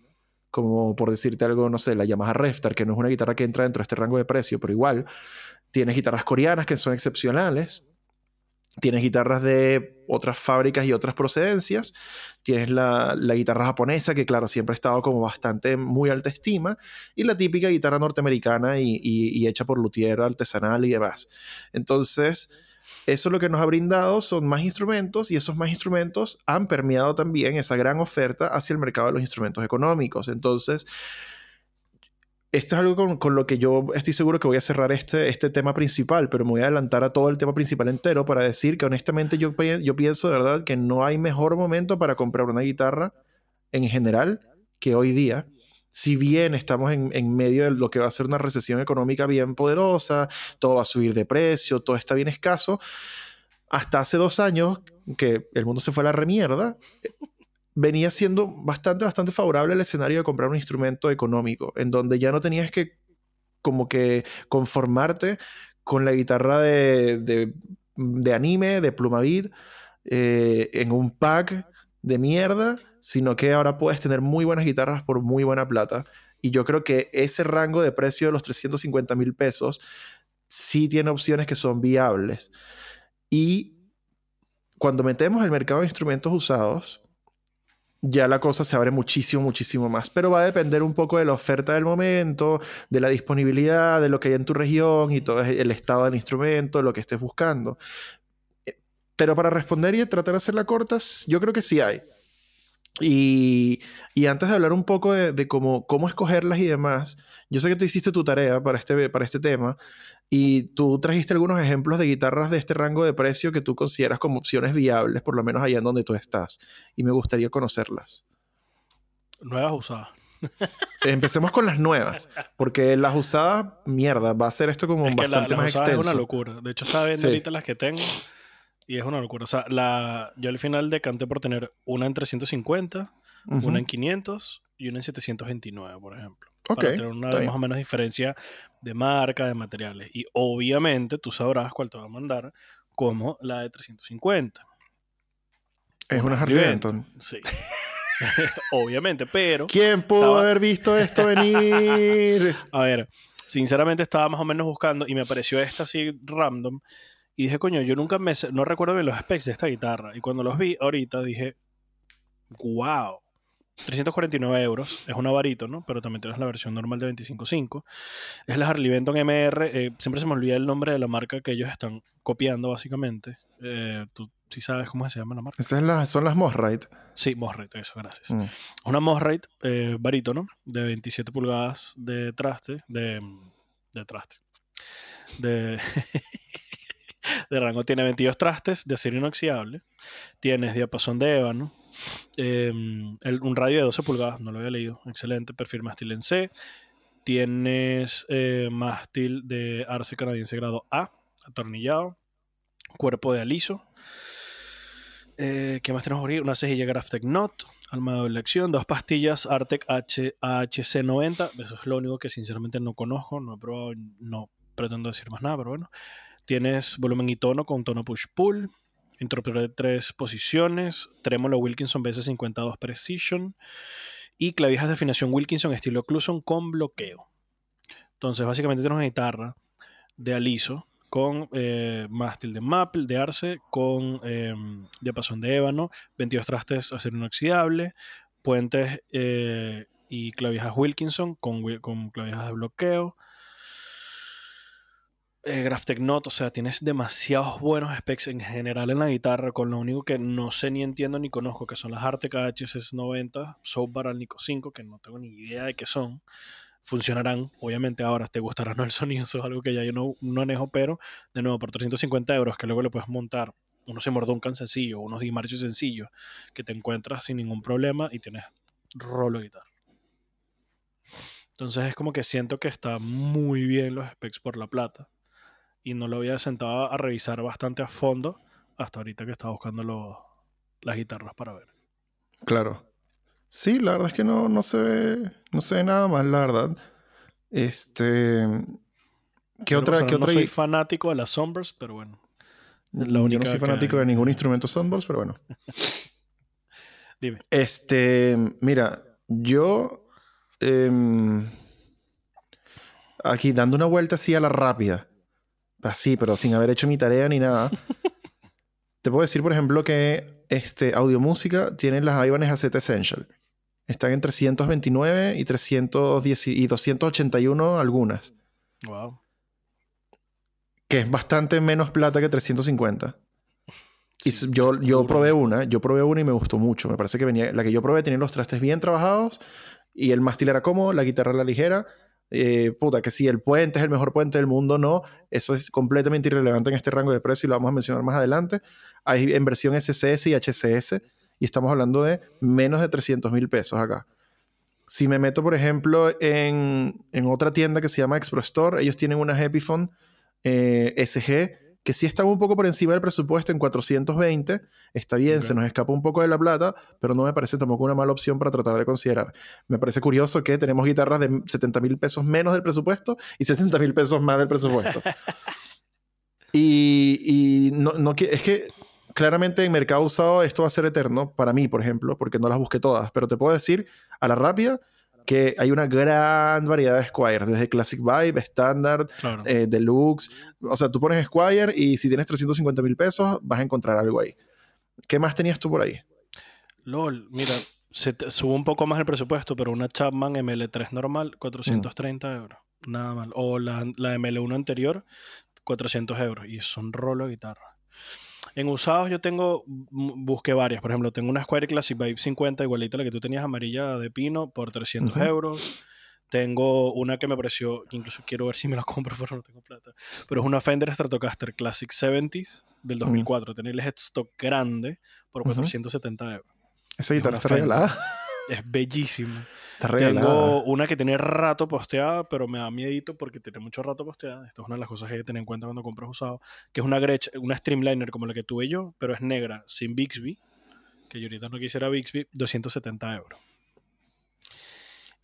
como por decirte algo, no sé, la Yamaha Reftar, que no es una guitarra que entra dentro de este rango de precio, pero igual. Tienes guitarras coreanas que son excepcionales. Tienes guitarras de otras fábricas y otras procedencias. Tienes la, guitarra japonesa, que claro, siempre ha estado como bastante muy alta estima. Y la típica guitarra norteamericana y, y hecha por luthier artesanal y demás. Entonces, eso lo que nos ha brindado son más instrumentos y esos más instrumentos han permeado también esa gran oferta hacia el mercado de los instrumentos económicos. Entonces, esto es algo con, lo que yo estoy seguro que voy a cerrar este, este tema principal, pero me voy a adelantar a todo el tema principal entero para decir que honestamente yo, yo pienso de verdad que no hay mejor momento para comprar una guitarra en general que hoy día si bien estamos en, medio de lo que va a ser una recesión económica bien poderosa, todo va a subir de precio, todo está bien escaso, hasta hace dos años que el mundo se fue a la remierda, venía siendo bastante, bastante favorable el escenario de comprar un instrumento económico, en donde ya no tenías que como que conformarte con la guitarra de, anime, de Plumavit, eh, en un pack de mierda sino que ahora puedes tener muy buenas guitarras por muy buena plata. Y yo creo que ese rango de precio de los 350 mil pesos sí tiene opciones que son viables. Y cuando metemos el mercado de instrumentos usados, ya la cosa se abre muchísimo, muchísimo más. Pero va a depender un poco de la oferta del momento, de la disponibilidad, de lo que hay en tu región y todo el estado del instrumento, lo que estés buscando. Eh, pero para responder y tratar de hacerla cortas, yo creo que sí hay. Y, antes de hablar un poco de, cómo, cómo, escogerlas y demás, yo sé que tú hiciste tu tarea para este, para este tema y tú trajiste algunos ejemplos de guitarras de este rango de precio que tú consideras como opciones viables, por lo menos allá en donde tú estás. Y me gustaría conocerlas. Nuevas usadas. Empecemos con las nuevas, porque las usadas, mierda, va a ser esto como Es que la- bastante las más usadas extenso. es una locura. De hecho, estaba viendo Sí. ahorita las que tengo y es una locura. O sea, la, yo al final decanté por tener una en 350, Ujú. una en 500 y una en 729, por ejemplo. Ok, para tener una más o menos diferencia de marca, de materiales. Y obviamente tú sabrás cuál te va a mandar como la de 350. Es una una Harley Harley Benton. Sí. obviamente, pero... ¿Quién pudo Estaba- haber visto esto venir? A ver, sinceramente estaba más o menos buscando y me apareció esta así random. Y dije, coño, yo nunca me... No recuerdo bien los specs de esta guitarra. Y cuando los vi ahorita dije, wow. 349 euros. Es una varito, ¿no? Pero también tienes la versión normal de 25.5. Es la Harley Benton MR. eh, siempre se me olvida el nombre de la marca que ellos están copiando, básicamente. Eh, Tú sí sabes cómo se llama la marca. Esas es la- son las Mosrite. Sí, Mosrite, eso, gracias. Mm. Una Mosrite eh, barítono de 27 pulgadas de traste, de, de traste, de, de rango. Tiene 22 trastes de acero inoxidable, tienes diapasón de ébano, el- un radio de 12 pulgadas, no lo había leído, excelente, perfil mástil en C, tienes eh, mástil de arce canadiense grado A, atornillado, cuerpo de aliso, eh, ¿Qué más tenemos por? Una cejilla Graftec Not, alma de doble acción, dos pastillas Artec H AHC90. Eso es lo único que sinceramente no conozco, no he probado, no pretendo decir más nada, pero bueno. Tienes volumen y tono con tono push-pull, interruptor de tres posiciones, trémolo Wilkinson BS52 Precision y clavijas de afinación Wilkinson estilo Cluson con bloqueo. Entonces, básicamente tienes una guitarra de aliso con eh, mástil de maple, de arce, con eh, diapasón de ébano, 22 trastes acero inoxidable, puentes eh, y clavijas Wilkinson con, wi- con clavijas de bloqueo. Eh, Note, o sea, tienes demasiados buenos specs en general en la guitarra, con lo único que no sé ni entiendo ni conozco, que son las Artec HS90, Soap Barrel Nico 5, que no tengo ni idea de qué son funcionarán. Obviamente ahora te gustará no el sonido, eso es algo que ya yo no, no manejo, pero de nuevo por 350 euros que luego le puedes montar unos Seymour sencillos, unos Dimarchio sencillos que te encuentras sin ningún problema y tienes rolo de guitarra. Entonces es como que siento que está muy bien los specs por la plata y no lo había sentado a revisar bastante a fondo hasta ahorita que estaba buscando los- las guitarras para ver. Claro. Sí, la verdad es que no, no se ve, no se ve nada mal, la verdad. Este. ¿Qué Pero, otra? o sea, ¿qué no otra? soy fanático de las Sombras, pero bueno. Yo no soy fanático de ningún instrumento Sunburst, pero bueno. Dime. Este, mira, yo em, aquí dando una vuelta así a la rápida, así, pero sin haber hecho mi tarea ni nada. te puedo decir, por ejemplo, que este Audiomúsica tiene las Ibanez AZ Essential. Están en 329 y 310 y 281 algunas, Wow. que es bastante menos plata que 350. Y Sí, s- yo, yo duro. probé una, yo probé una y me gustó mucho. Me parece que venía, la que yo probé tenía los trastes bien trabajados y el mástil era cómodo, la guitarra era ligera. Eh, puta, que si el puente es el mejor puente del mundo, no. Eso es completamente irrelevante en este rango de precio y lo vamos a mencionar más adelante. Hay en versión SCS y HCS y estamos hablando de menos de 300 mil pesos acá. Si me meto, por ejemplo, en, en otra tienda que se llama Expro Store, ellos tienen unas Epiphone eh, SG que sí están un poco por encima del presupuesto en 420. Está bien, se nos escapa un poco de la plata, pero no me parece tampoco una mala opción para tratar de considerar. Me parece curioso que tenemos guitarras de 70 mil pesos menos del presupuesto y 70 mil pesos más del presupuesto. y y no, no, es que claramente en mercado usado esto va a ser eterno para mí, por ejemplo, porque no las busqué todas, pero te puedo decir a la rápida que hay una gran variedad de Squire, desde Classic Vibe, Standard, Claro. eh, Deluxe. O sea, tú pones Squire y si tienes 350 mil pesos, vas a encontrar algo ahí. ¿Qué más tenías tú por ahí? LOL, mira, se te- sube un poco más el presupuesto, pero una Chapman ML3 normal, 430 euros. Nada mal. O la, la ML1 anterior, 400 euros. Y son rolo de guitarra. En usados yo tengo, m- busqué varias. Por ejemplo, tengo una Squire Classic Vibe 50, igualita a la que tú tenías amarilla de pino, por 300 Ujú. euros. Tengo una que me pareció, incluso quiero ver si me la compro, pero no tengo plata. Pero es una Fender Stratocaster Classic 70s del 2004. Tiene el headstock grande por Ujú. 470 euros. Esa guitarra está regalada. Es bellísima. Está. Tengo una que tiene rato posteada, pero me da miedito porque tiene mucho rato posteada. Esto es una de las cosas que hay que tener en cuenta cuando compras usado. Que es una Gretsch, una Streamliner como la que tuve yo, pero es negra, sin Bixby. Que yo ahorita no quisiera Bixby, 270 euros.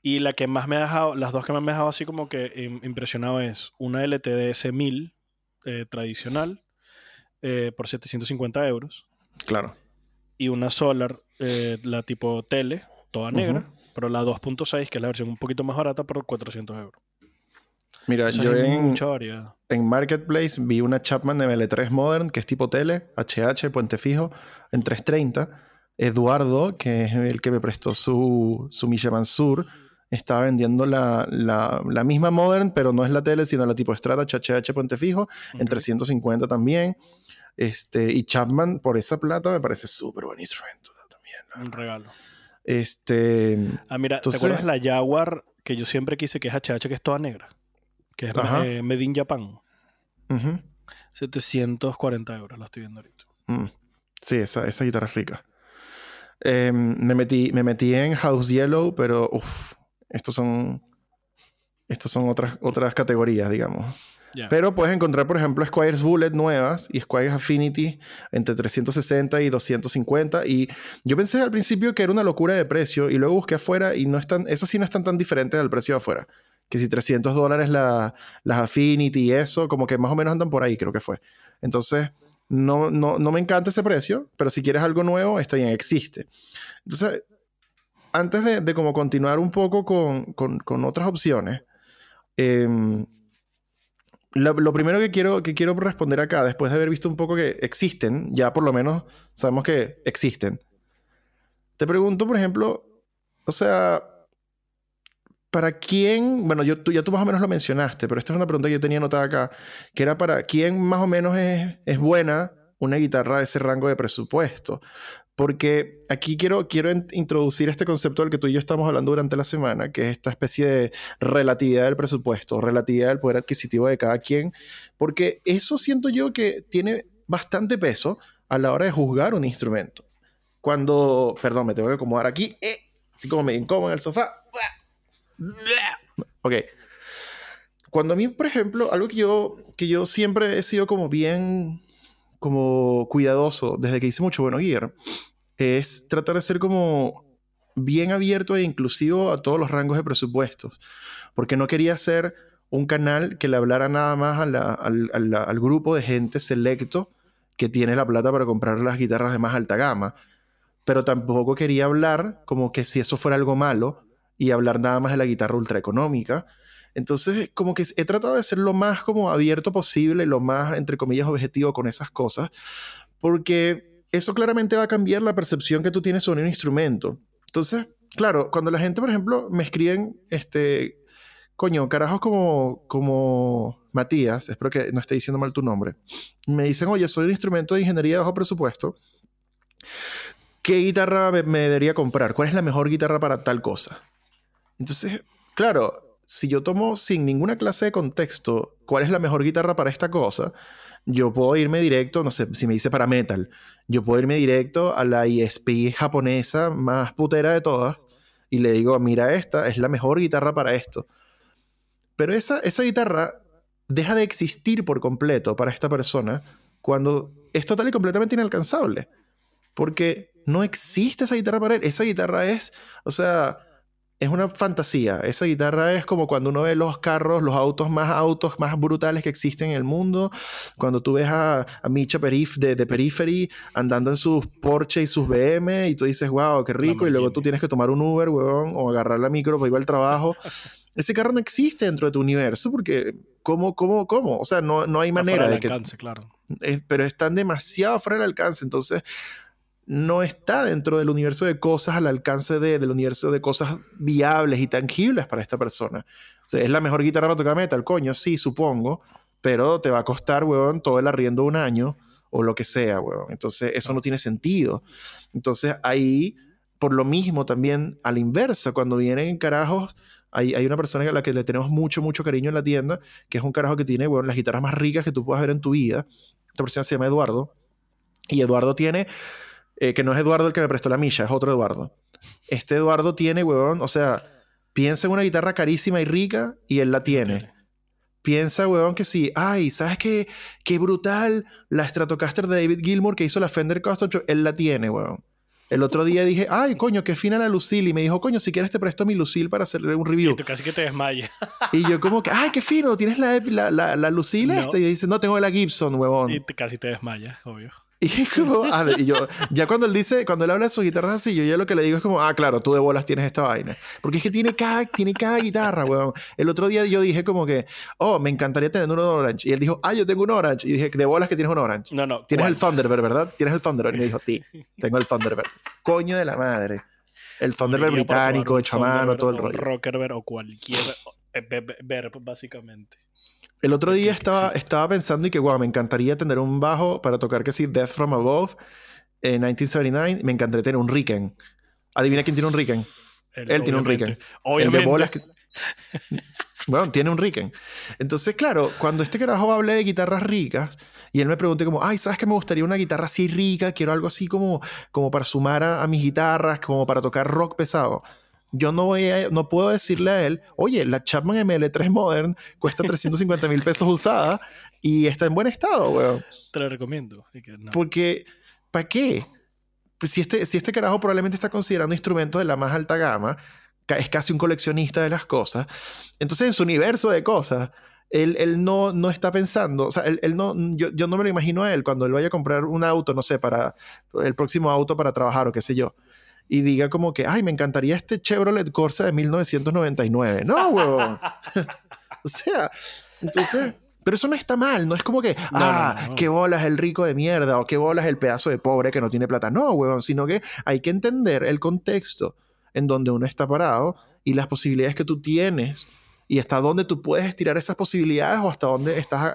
Y la que más me ha dejado, las dos que más me ha dejado así como que im- impresionado es una LTDS 1000 eh, tradicional eh, por 750 euros Claro. y una Solar, eh, la tipo tele, toda negra, pero la 2.6, que es la versión un poquito más barata, por 400 euros. Mira, Eso yo en, mucha variedad. en Marketplace vi una Chapman ML3 Modern, que es tipo tele, HH, puente fijo, en 330. Eduardo, que es el que me prestó su, su Mansur, estaba vendiendo la, la, la misma Modern, pero no es la tele, sino la tipo Strata HH puente fijo, en Ok. 350 también. Este, y Chapman, por esa plata, me parece súper buen instrumento también. Un regalo. Este, Ah, mira, Entonces- ¿te acuerdas la Jaguar que yo siempre quise que es HH, que es toda negra? Que es eh, Made in Japan. ujú. 740 euros, la estoy viendo ahorita. Mm. Sí, esa, esa guitarra es rica. Em, me, metí, me metí en House Yellow, pero uff, estos son. Estos son otras, otras categorías, digamos. Pero puedes encontrar, por ejemplo, Squires Bullet nuevas y Squires Affinity entre 360 y 250. Y yo pensé al principio que era una locura de precio y luego busqué afuera y no están, esas sí no están tan diferentes al precio de afuera. Que si 300 dólares la- las Affinity y eso, como que más o menos andan por ahí, creo que fue. Entonces, no, no, no me encanta ese precio, pero si quieres algo nuevo, está bien, existe. Entonces, antes de, de como continuar un poco con, con- con otras opciones, em, lo, lo primero que quiero, que quiero responder acá, después de haber visto un poco que existen, ya por lo menos sabemos que existen. Te pregunto, por ejemplo, o sea, ¿para quién? Bueno, yo, tú, ya tú más o menos lo mencionaste, pero esta es una pregunta que yo tenía anotada acá, que era para quién más o menos es, es buena una guitarra de ese rango de presupuesto. Porque aquí quiero, quiero in- introducir este concepto del que tú y yo estamos hablando durante la semana, que es esta especie de relatividad del presupuesto, relatividad del poder adquisitivo de cada quien, porque eso siento yo que tiene bastante peso a la hora de juzgar un instrumento. Cuando, perdón, me tengo que acomodar aquí, eh, estoy como medio incómodo en el sofá. Ok. Cuando a mí, por ejemplo, algo que yo, que yo siempre he sido como bien, como cuidadoso desde que hice mucho Bueno Gear, es tratar de ser como bien abierto e inclusivo a todos los rangos de presupuestos. Porque no quería ser un canal que le hablara nada más al grupo de gente selecto que tiene la plata para comprar las guitarras de más alta gama. Pero tampoco quería hablar como que si eso fuera algo malo y hablar nada más de la guitarra ultra económica. Entonces, como que he tratado de ser lo más como abierto posible, lo más, entre comillas, objetivo con esas cosas, porque eso claramente va a cambiar la percepción que tú tienes sobre un instrumento. Entonces, claro, cuando la gente, por ejemplo, me escriben, este, coño, carajos como, como Matías, espero que no esté diciendo mal tu nombre, me dicen, oye, soy un instrumento de ingeniería de bajo presupuesto, ¿qué guitarra me, me debería comprar? ¿Cuál es la mejor guitarra para tal cosa? Entonces, claro, si yo tomo sin ninguna clase de contexto cuál es la mejor guitarra para esta cosa, yo puedo irme directo, no sé, si me dice para metal, yo puedo irme directo a la ESP japonesa más putera de todas y le digo, mira esta, es la mejor guitarra para esto. Pero esa, esa guitarra deja de existir por completo para esta persona cuando es total y completamente inalcanzable. Porque no existe esa guitarra para él. Esa guitarra es, o sea, es una fantasía. Esa guitarra es como cuando uno ve los carros, los autos más autos, más brutales que existen en el mundo. Cuando tú ves a, a Micha Perif de, de Periphery andando en sus Porsche y sus BM y tú dices, wow, qué rico. Y luego tú tienes que tomar un Uber, weón, o agarrar la micro para ir al trabajo. Ese carro no existe dentro de tu universo porque, ¿cómo, cómo, cómo? O sea, no, no hay manera fuera de que claro. es- pero están demasiado fuera del alcance. Entonces, no está dentro del universo de cosas al alcance de, del universo de cosas viables y tangibles para esta persona. O sea, es la mejor guitarra para tocar metal, coño, sí, supongo, pero te va a costar, weón, todo el arriendo un año o lo que sea, weón. Entonces, eso no tiene sentido. Entonces, ahí, por lo mismo, también a la inversa, cuando vienen carajos, hay, hay una persona a la que le tenemos mucho, mucho cariño en la tienda, que es un carajo que tiene, weón, las guitarras más ricas que tú puedas ver en tu vida. Esta persona se llama Eduardo. Y Eduardo tiene eh, que no es Eduardo el que me prestó la milla, es otro Eduardo. Este Eduardo tiene, huevón, o sea, piensa en una guitarra carísima y rica y él la tiene. Piensa, huevón, que sí. Ay, ¿sabes qué? Qué brutal la Stratocaster de David Gilmour que hizo la Fender Custom Él la tiene, huevón. El otro día dije, ay, coño, qué fina la Lucille. Y me dijo, coño, si quieres te presto mi Lucille para hacerle un review. Y tú casi que te desmayas. y yo como que, ay, qué fino, ¿tienes la, la, la, la Lucille esta? Y dice, no, tengo la Gibson, huevón. Y casi te desmayas, obvio. Y, como, ah, y yo, ya cuando él dice, cuando él habla de sus guitarras así, yo ya lo que le digo es como, ah, claro, tú de bolas tienes esta vaina. Porque es que tiene cada, tiene cada guitarra, weón. El otro día yo dije como que, oh, me encantaría tener uno Orange. Y él dijo, ah, yo tengo un Orange. Y dije, de bolas que tienes un Orange. No, no. Tienes el Thunderbird, ¿verdad? Tienes el Thunderbird. Y me dijo, sí, tengo el Thunderbird. Coño de la madre. El Thunderbird británico, hecho a mano, todo el rollo. Rockerbird o cualquier verb, básicamente. El otro día estaba, estaba pensando y que, wow, me encantaría tener un bajo para tocar que sí, Death from Above en 1979. Me encantaría tener un Riken. Adivina quién tiene un Riken. Él, tiene un Riken. Obviamente. El de bolas que... bueno, tiene un Riken. Entonces, claro, cuando este carajo hable de guitarras ricas y él me pregunte como, ay, ¿sabes que me gustaría una guitarra así rica? Quiero algo así como, como para sumar a mis guitarras, como para tocar rock pesado yo no voy a, no puedo decirle a él, oye, la Chapman ML3 Modern cuesta 350 mil pesos usada y está en buen estado, weón. Te lo recomiendo. Porque, ¿para qué? Pues si este, si este carajo probablemente está considerando instrumentos de la más alta gama, es casi un coleccionista de las cosas, entonces en su universo de cosas, él, él no, no está pensando, o sea, él, él no, yo, yo no me lo imagino a él cuando él vaya a comprar un auto, no sé, para el próximo auto para trabajar o qué sé yo y diga como que, ay, me encantaría este Chevrolet Corsa de 1999. No, huevón. o sea, entonces... Pero eso no está mal, no es como que, ah, qué bolas el rico de mierda o qué bolas el pedazo de pobre que no tiene plata. No, huevón, sino que hay que entender el contexto en donde uno está parado y las posibilidades que tú tienes y hasta dónde tú puedes estirar esas posibilidades o hasta dónde estás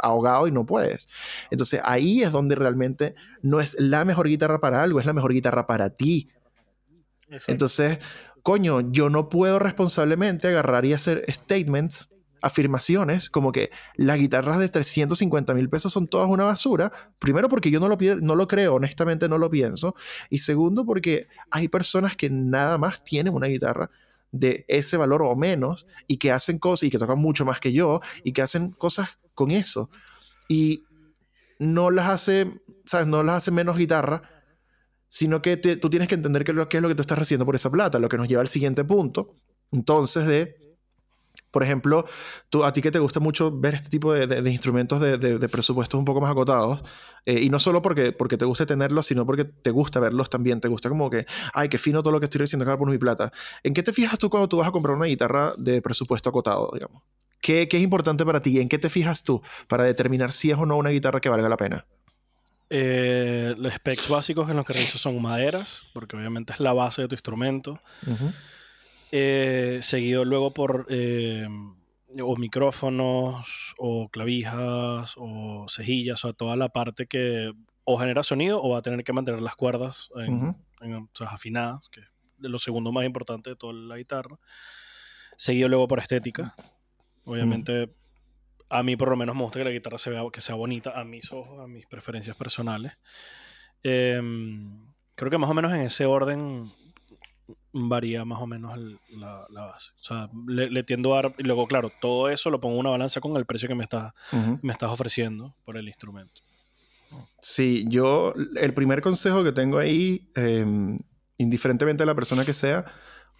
ahogado y no puedes. Entonces ahí es donde realmente no es la mejor guitarra para algo, es la mejor guitarra para ti, entonces, coño, yo no puedo responsablemente agarrar y hacer statements, afirmaciones, como que las guitarras de 350 mil pesos son todas una basura. Primero porque yo no lo, no lo creo, honestamente no lo pienso. Y segundo porque hay personas que nada más tienen una guitarra de ese valor o menos y que hacen cosas y que tocan mucho más que yo y que hacen cosas con eso. Y no las hace, ¿sabes? No las hace menos guitarra sino que tú tienes que entender qué, es lo que tú estás recibiendo por esa plata, lo que nos lleva al siguiente punto. Entonces, de, por ejemplo, tú, a ti que te gusta mucho ver este tipo de, instrumentos de, presupuestos un poco más acotados, eh, y no solo porque, porque te gusta tenerlos, sino porque te gusta verlos también, te gusta como que, ay, qué fino todo lo que estoy recibiendo acá por mi plata. ¿En qué te fijas tú cuando tú vas a comprar una guitarra de presupuesto acotado, digamos? ¿Qué, qué es importante para ti? ¿En qué te fijas tú para determinar si es o no una guitarra que valga la pena? Eh, los specs básicos en los que reviso son maderas, porque obviamente es la base de tu instrumento. Eh, seguido luego por eh, o micrófonos, o clavijas, o cejillas, o toda la parte que o genera sonido o va a tener que mantener las cuerdas afinadas, que es lo segundo más importante de toda la guitarra. Seguido luego por estética. Obviamente a mí por lo menos me gusta que la guitarra se vea, que sea bonita a mis ojos, a mis preferencias personales. Em, creo que más o menos en ese orden varía más o menos la, base. O sea, le, tiendo a dar, y luego, claro, todo eso lo pongo en una balanza con el precio que me, está, me estás ofreciendo por el instrumento. Sí, yo, el primer consejo que tengo ahí, em, indiferentemente de la persona que sea,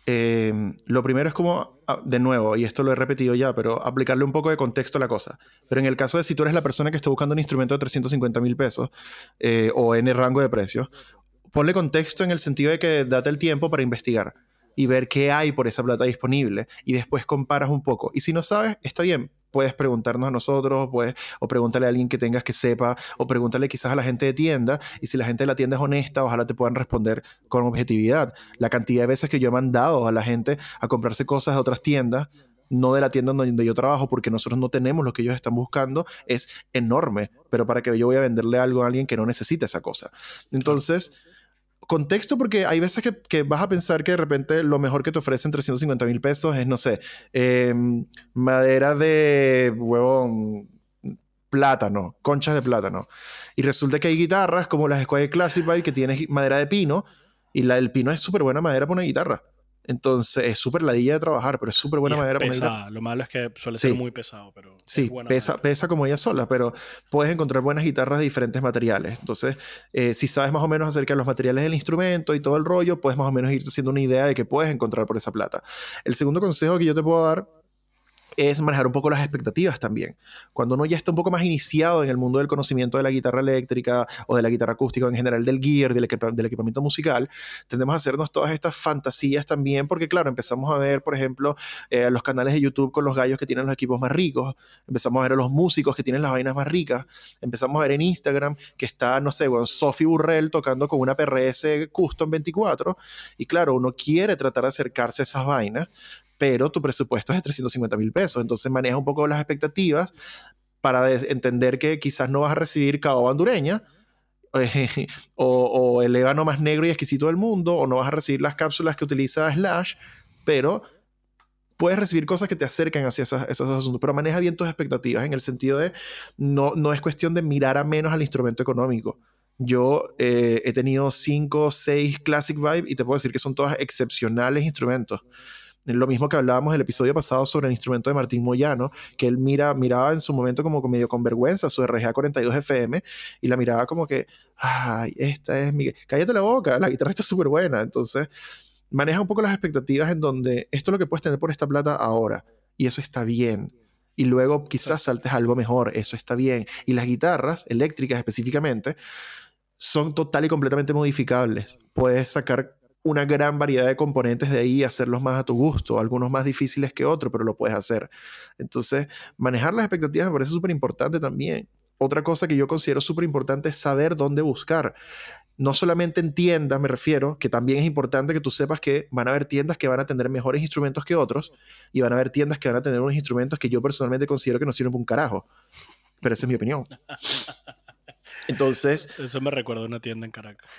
Em, lo primero es como, ah, de nuevo, y esto lo he repetido ya, pero aplicarle un poco de contexto a la cosa. Pero en el caso de si tú eres la persona que está buscando un instrumento de 350 mil pesos eh, o en el rango de precios, ponle contexto en el sentido de que date el tiempo para investigar y ver qué hay por esa plata disponible y después comparas un poco. Y si no sabes, está bien, puedes preguntarnos a nosotros, puedes, o pregúntale a alguien que tengas que sepa, o pregúntale quizás a la gente de tienda, y si la gente de la tienda es honesta, ojalá te puedan responder con objetividad. La cantidad de veces que yo he mandado a la gente a comprarse cosas de otras tiendas, no de la tienda donde yo trabajo, porque nosotros no tenemos lo que ellos están buscando, es enorme, pero para que yo voy a venderle algo a alguien que no necesita esa cosa. Entonces contexto porque hay veces que, vas a pensar que de repente lo mejor que te ofrecen 350 mil pesos es, no sé, em, madera de huevón plátano, conchas de plátano. Y resulta que hay guitarras como las Squire Classic Vibe que tienen madera de pino y la del pino es súper buena madera para una guitarra. Entonces es súper ladilla de trabajar, pero es súper buena madera para una guitarra. Lo malo es que suele ser muy pesado, pero. Sí, pesa, pesa como ella sola, pero puedes encontrar buenas guitarras de diferentes materiales. Entonces, eh, si sabes más o menos acerca de los materiales del instrumento y todo el rollo, puedes más o menos irte haciendo una idea de qué puedes encontrar por esa plata. El segundo consejo que yo te puedo dar es manejar un poco las expectativas también. Cuando uno ya está un poco más iniciado en el mundo del conocimiento de la guitarra eléctrica o de la guitarra acústica en general, del gear, del, equipamiento musical, tendemos a hacernos todas estas fantasías también, porque claro, empezamos a ver, por ejemplo, eh, los canales de YouTube con los gallos que tienen los equipos más ricos, empezamos a ver a los músicos que tienen las vainas más ricas, empezamos a ver en Instagram que está, no sé, bueno, Sophie Burrell tocando con una PRS Custom 24, y claro, uno quiere tratar de acercarse a esas vainas, pero tu presupuesto es de 350 mil pesos. Entonces maneja un poco las expectativas para entender que quizás no vas a recibir cabo bandureña o, el ébano más negro y exquisito del mundo, o no vas a recibir las cápsulas que utiliza Slash, pero puedes recibir cosas que te acercan hacia esos, asuntos, pero maneja bien tus expectativas en el sentido de no, no es cuestión de mirar a menos al instrumento económico. Yo eh, he tenido 5 o 6 Classic Vibe y te puedo decir que son todas excepcionales instrumentos. Lo mismo que hablábamos el episodio pasado sobre el instrumento de Martín Moyano, que él mira, miraba en su momento como medio con vergüenza su RGA 42 FM y la miraba como que, ay, esta es mi... Cállate la boca, la guitarra está súper buena. Entonces, maneja un poco las expectativas en donde esto es lo que puedes tener por esta plata ahora y eso está bien. Y luego quizás saltes algo mejor, eso está bien. Y las guitarras eléctricas específicamente son total y completamente modificables. Puedes sacar una gran variedad de componentes de ahí y hacerlos más a tu gusto, algunos más difíciles que otros, pero lo puedes hacer. Entonces, manejar las expectativas me parece súper importante también. Otra cosa que yo considero súper importante es saber dónde buscar. No solamente en tiendas, me refiero, que también es importante que tú sepas que van a haber tiendas que van a tener mejores instrumentos que otros y van a haber tiendas que van a tener unos instrumentos que yo personalmente considero que no sirven para un carajo. Pero esa es mi opinión. Entonces... Eso me recuerda a una tienda en Caracas.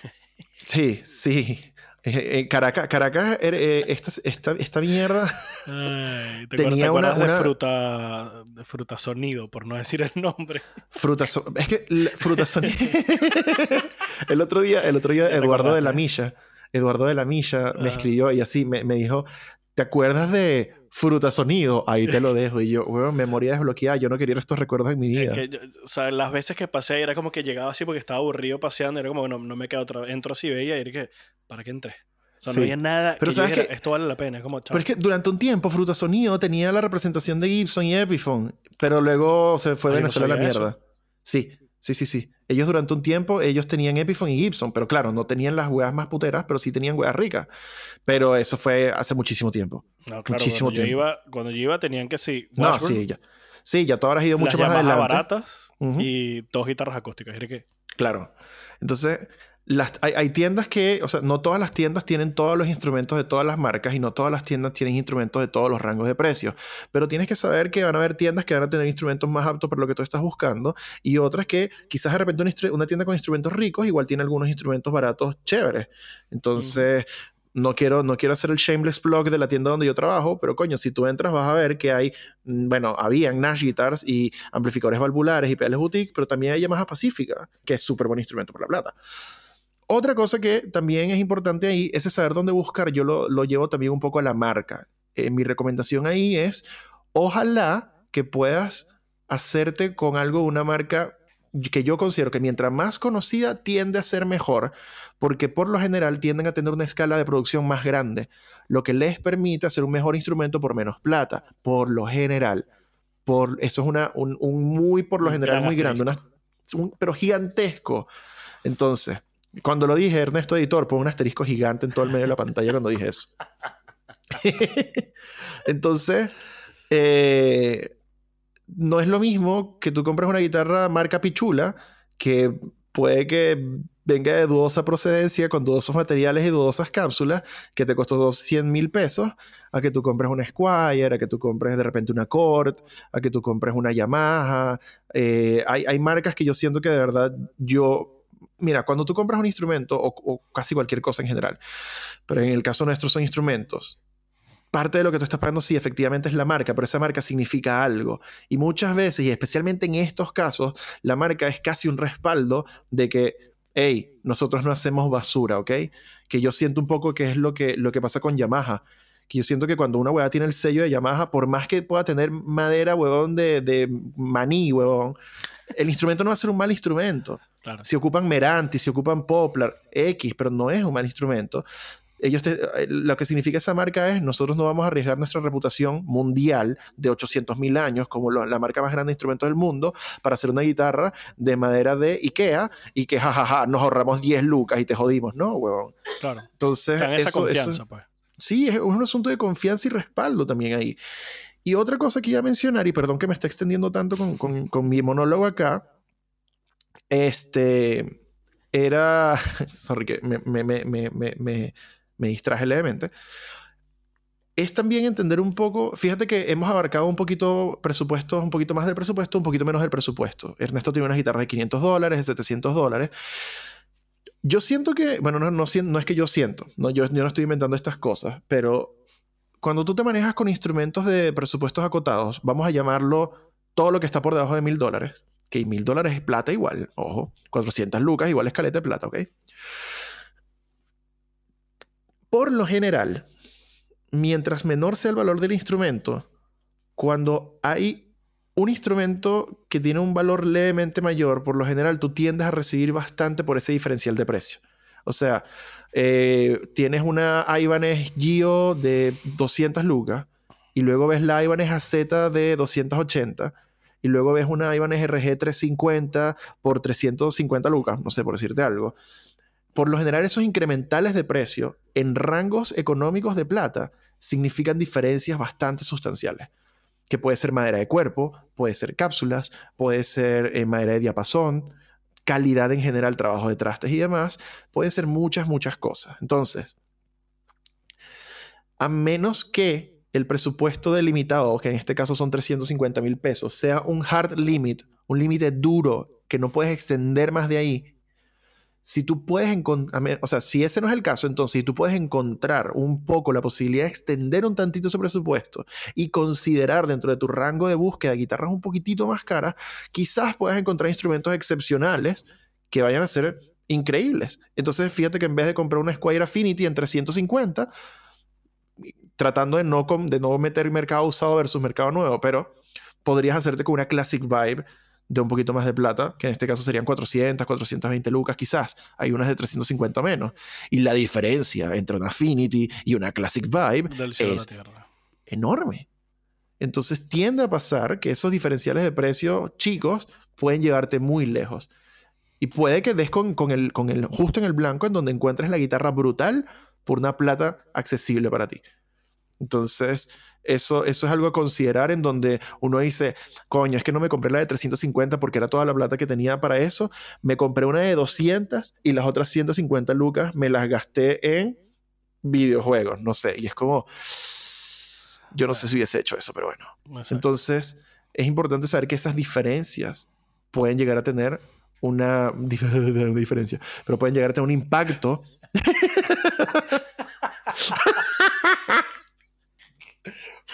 Sí, sí. Eh, eh, Caracas, Caracas eh, esta, esta, esta, mierda ¿te tenía una, de fruta de fruta sonido, por no decir el nombre. Fruta es que fruta sonido. el otro día, el otro día Eduardo de la Milla, Eduardo de la Milla me escribió y así me, me dijo, ¿te acuerdas de fruta sonido, ahí te lo dejo. Y yo, weón, memoria desbloqueada, yo no quería estos recuerdos en mi vida. o sea, las veces que pasé era como que llegaba así porque estaba aburrido paseando, era como, no, no me queda otra. Entro así, veía y era que, ¿para? O sea, no había nada pero sabes que, esto vale la pena. como, pero es que durante un tiempo Fruta Sonido tenía la representación de Gibson y Epiphone, pero luego se fue de Venezuela a la mierda. Sí, sí, sí, sí. Ellos durante un tiempo, ellos tenían Epiphone y Gibson, pero claro, no tenían las weas más puteras, pero sí tenían weas ricas. Pero eso fue hace muchísimo tiempo. No, claro, muchísimo cuando tiempo. Yo iba, cuando yo iba tenían que sí. no, sí, ya. Sí, ya tú habrás ido mucho más adelante. baratas y dos guitarras acústicas. qué? Claro. Entonces, hay, tiendas que, o sea, no todas las tiendas tienen todos los instrumentos de todas las marcas y no todas las tiendas tienen instrumentos de todos los rangos de precios. Pero tienes que saber que van a haber tiendas que van a tener instrumentos más aptos para lo que tú estás buscando y otras que quizás de repente una, tienda con instrumentos ricos igual tiene algunos instrumentos baratos chéveres. Entonces, no quiero, no quiero hacer el shameless blog de la tienda donde yo trabajo, pero coño, si tú entras vas a ver que hay, mm, bueno, habían Nash Guitars y amplificadores valvulares y pedales boutique, pero también hay Yamaha Pacífica, que es súper buen instrumento por la plata. Otra cosa que también es importante ahí es saber dónde buscar. Yo lo, lo llevo también un poco a la marca. Eh, mi recomendación ahí es, ojalá que puedas hacerte con algo, una marca que yo considero que mientras más conocida tiende a ser mejor, porque por lo general tienden a tener una escala de producción más grande, lo que les permite hacer un mejor instrumento por menos plata, por lo general. Por, eso es una, un, muy, por lo general, muy grande, pero gigantesco. Entonces, cuando lo dije, Ernesto Editor, pone un asterisco gigante en todo el medio de la pantalla cuando dije eso. Entonces, eh, no es lo mismo que tú compres una guitarra marca Pichula, que puede que venga de dudosa procedencia, con dudosos materiales y dudosas cápsulas, que te costó 200 mil pesos, a que tú compres una Squire, a que tú compres de repente una Cord, a que tú compres una Yamaha. Eh, hay, hay marcas que yo siento que de verdad yo mira, cuando tú compras un instrumento o, casi cualquier cosa en general, pero en el caso nuestro son instrumentos, parte de lo que tú estás pagando sí efectivamente es la marca, pero esa marca significa algo. Y muchas veces, y especialmente en estos casos, la marca es casi un respaldo de que, hey, nosotros no hacemos basura, ¿ok? Que yo siento un poco que es lo que, lo que pasa con Yamaha. Que yo siento que cuando una hueá tiene el sello de Yamaha, por más que pueda tener madera, huevón, de, de maní, huevón, el instrumento no va a ser un mal instrumento. Si ocupan Meranti, si ocupan Poplar, X, pero no es un mal instrumento. Ellos eh, lo que significa esa marca es, nosotros no vamos a arriesgar nuestra reputación mundial de 800 mil años como la marca más grande de instrumentos del mundo para hacer una guitarra de madera de Ikea y que jajaja, nos ahorramos 10 lucas y te jodimos, ¿no, huevón? Claro. Entonces, esa confianza, pues. Sí, es un asunto de confianza y respaldo también ahí. Y otra cosa que iba a mencionar, y perdón que me está extendiendo tanto con, con, con mi monólogo acá, este, era, sorry que me, me, me, distraje levemente, es también entender un poco, fíjate que hemos abarcado un poquito presupuestos, un poquito más del presupuesto, un poquito menos del presupuesto. Ernesto tiene una guitarra de 500 dólares, de 700 dólares. Yo siento que, bueno, no, no, no es que yo siento, no, yo, yo no estoy inventando estas cosas, pero cuando tú te manejas con instrumentos de presupuestos acotados, vamos a llamarlo todo lo que está por debajo de mil dólares, que mil dólares es plata igual, ojo, 400 lucas igual es caleta de plata, ¿ok? Por lo general, mientras menor sea el valor del instrumento, cuando hay un instrumento que tiene un valor levemente mayor, por lo general tú tiendes a recibir bastante por ese diferencial de precio. O sea, eh, tienes una Ibanez Gio de 200 lucas y luego ves la Ibanez AZ de 280 y luego ves una Ibanez RG 350 por 350 lucas, no sé, por decirte algo. Por lo general, esos incrementales de precio en rangos económicos de plata significan diferencias bastante sustanciales. Que puede ser madera de cuerpo, puede ser cápsulas, puede ser eh, madera de diapasón, calidad en general, trabajo de trastes y demás. Pueden ser muchas, muchas cosas. Entonces, a menos que el presupuesto delimitado, que en este caso son 350 mil pesos, sea un hard limit, un límite duro que no puedes extender más de ahí, si tú puedes encontrar, o sea, si ese no es el caso, entonces si tú puedes encontrar un poco la posibilidad de extender un tantito ese presupuesto y considerar dentro de tu rango de búsqueda guitarras un poquitito más caras, quizás puedas encontrar instrumentos excepcionales que vayan a ser increíbles. Entonces, fíjate que en vez de comprar una Squire Affinity en 350, tratando de no, de no meter mercado usado versus mercado nuevo, pero podrías hacerte con una Classic Vibe de un poquito más de plata, que en este caso serían 400, 420 lucas quizás. Hay unas de 350 menos. Y la diferencia entre una Affinity y una Classic Vibe es enorme. Entonces tiende a pasar que esos diferenciales de precio chicos pueden llevarte muy lejos. Y puede que des con, con, el, con el justo en el blanco en donde encuentres la guitarra brutal por una plata accesible para ti. Entonces, eso, eso es algo a considerar en donde uno dice, coño, es que no me compré la de 350 porque era toda la plata que tenía para eso. Me compré una de 200 y las otras 150 lucas me las gasté en videojuegos, no sé. Y es como, yo no sé si hubiese hecho eso, pero bueno. Entonces, es importante saber que esas diferencias pueden llegar a tener una, una diferencia, pero pueden llegar a tener un impacto.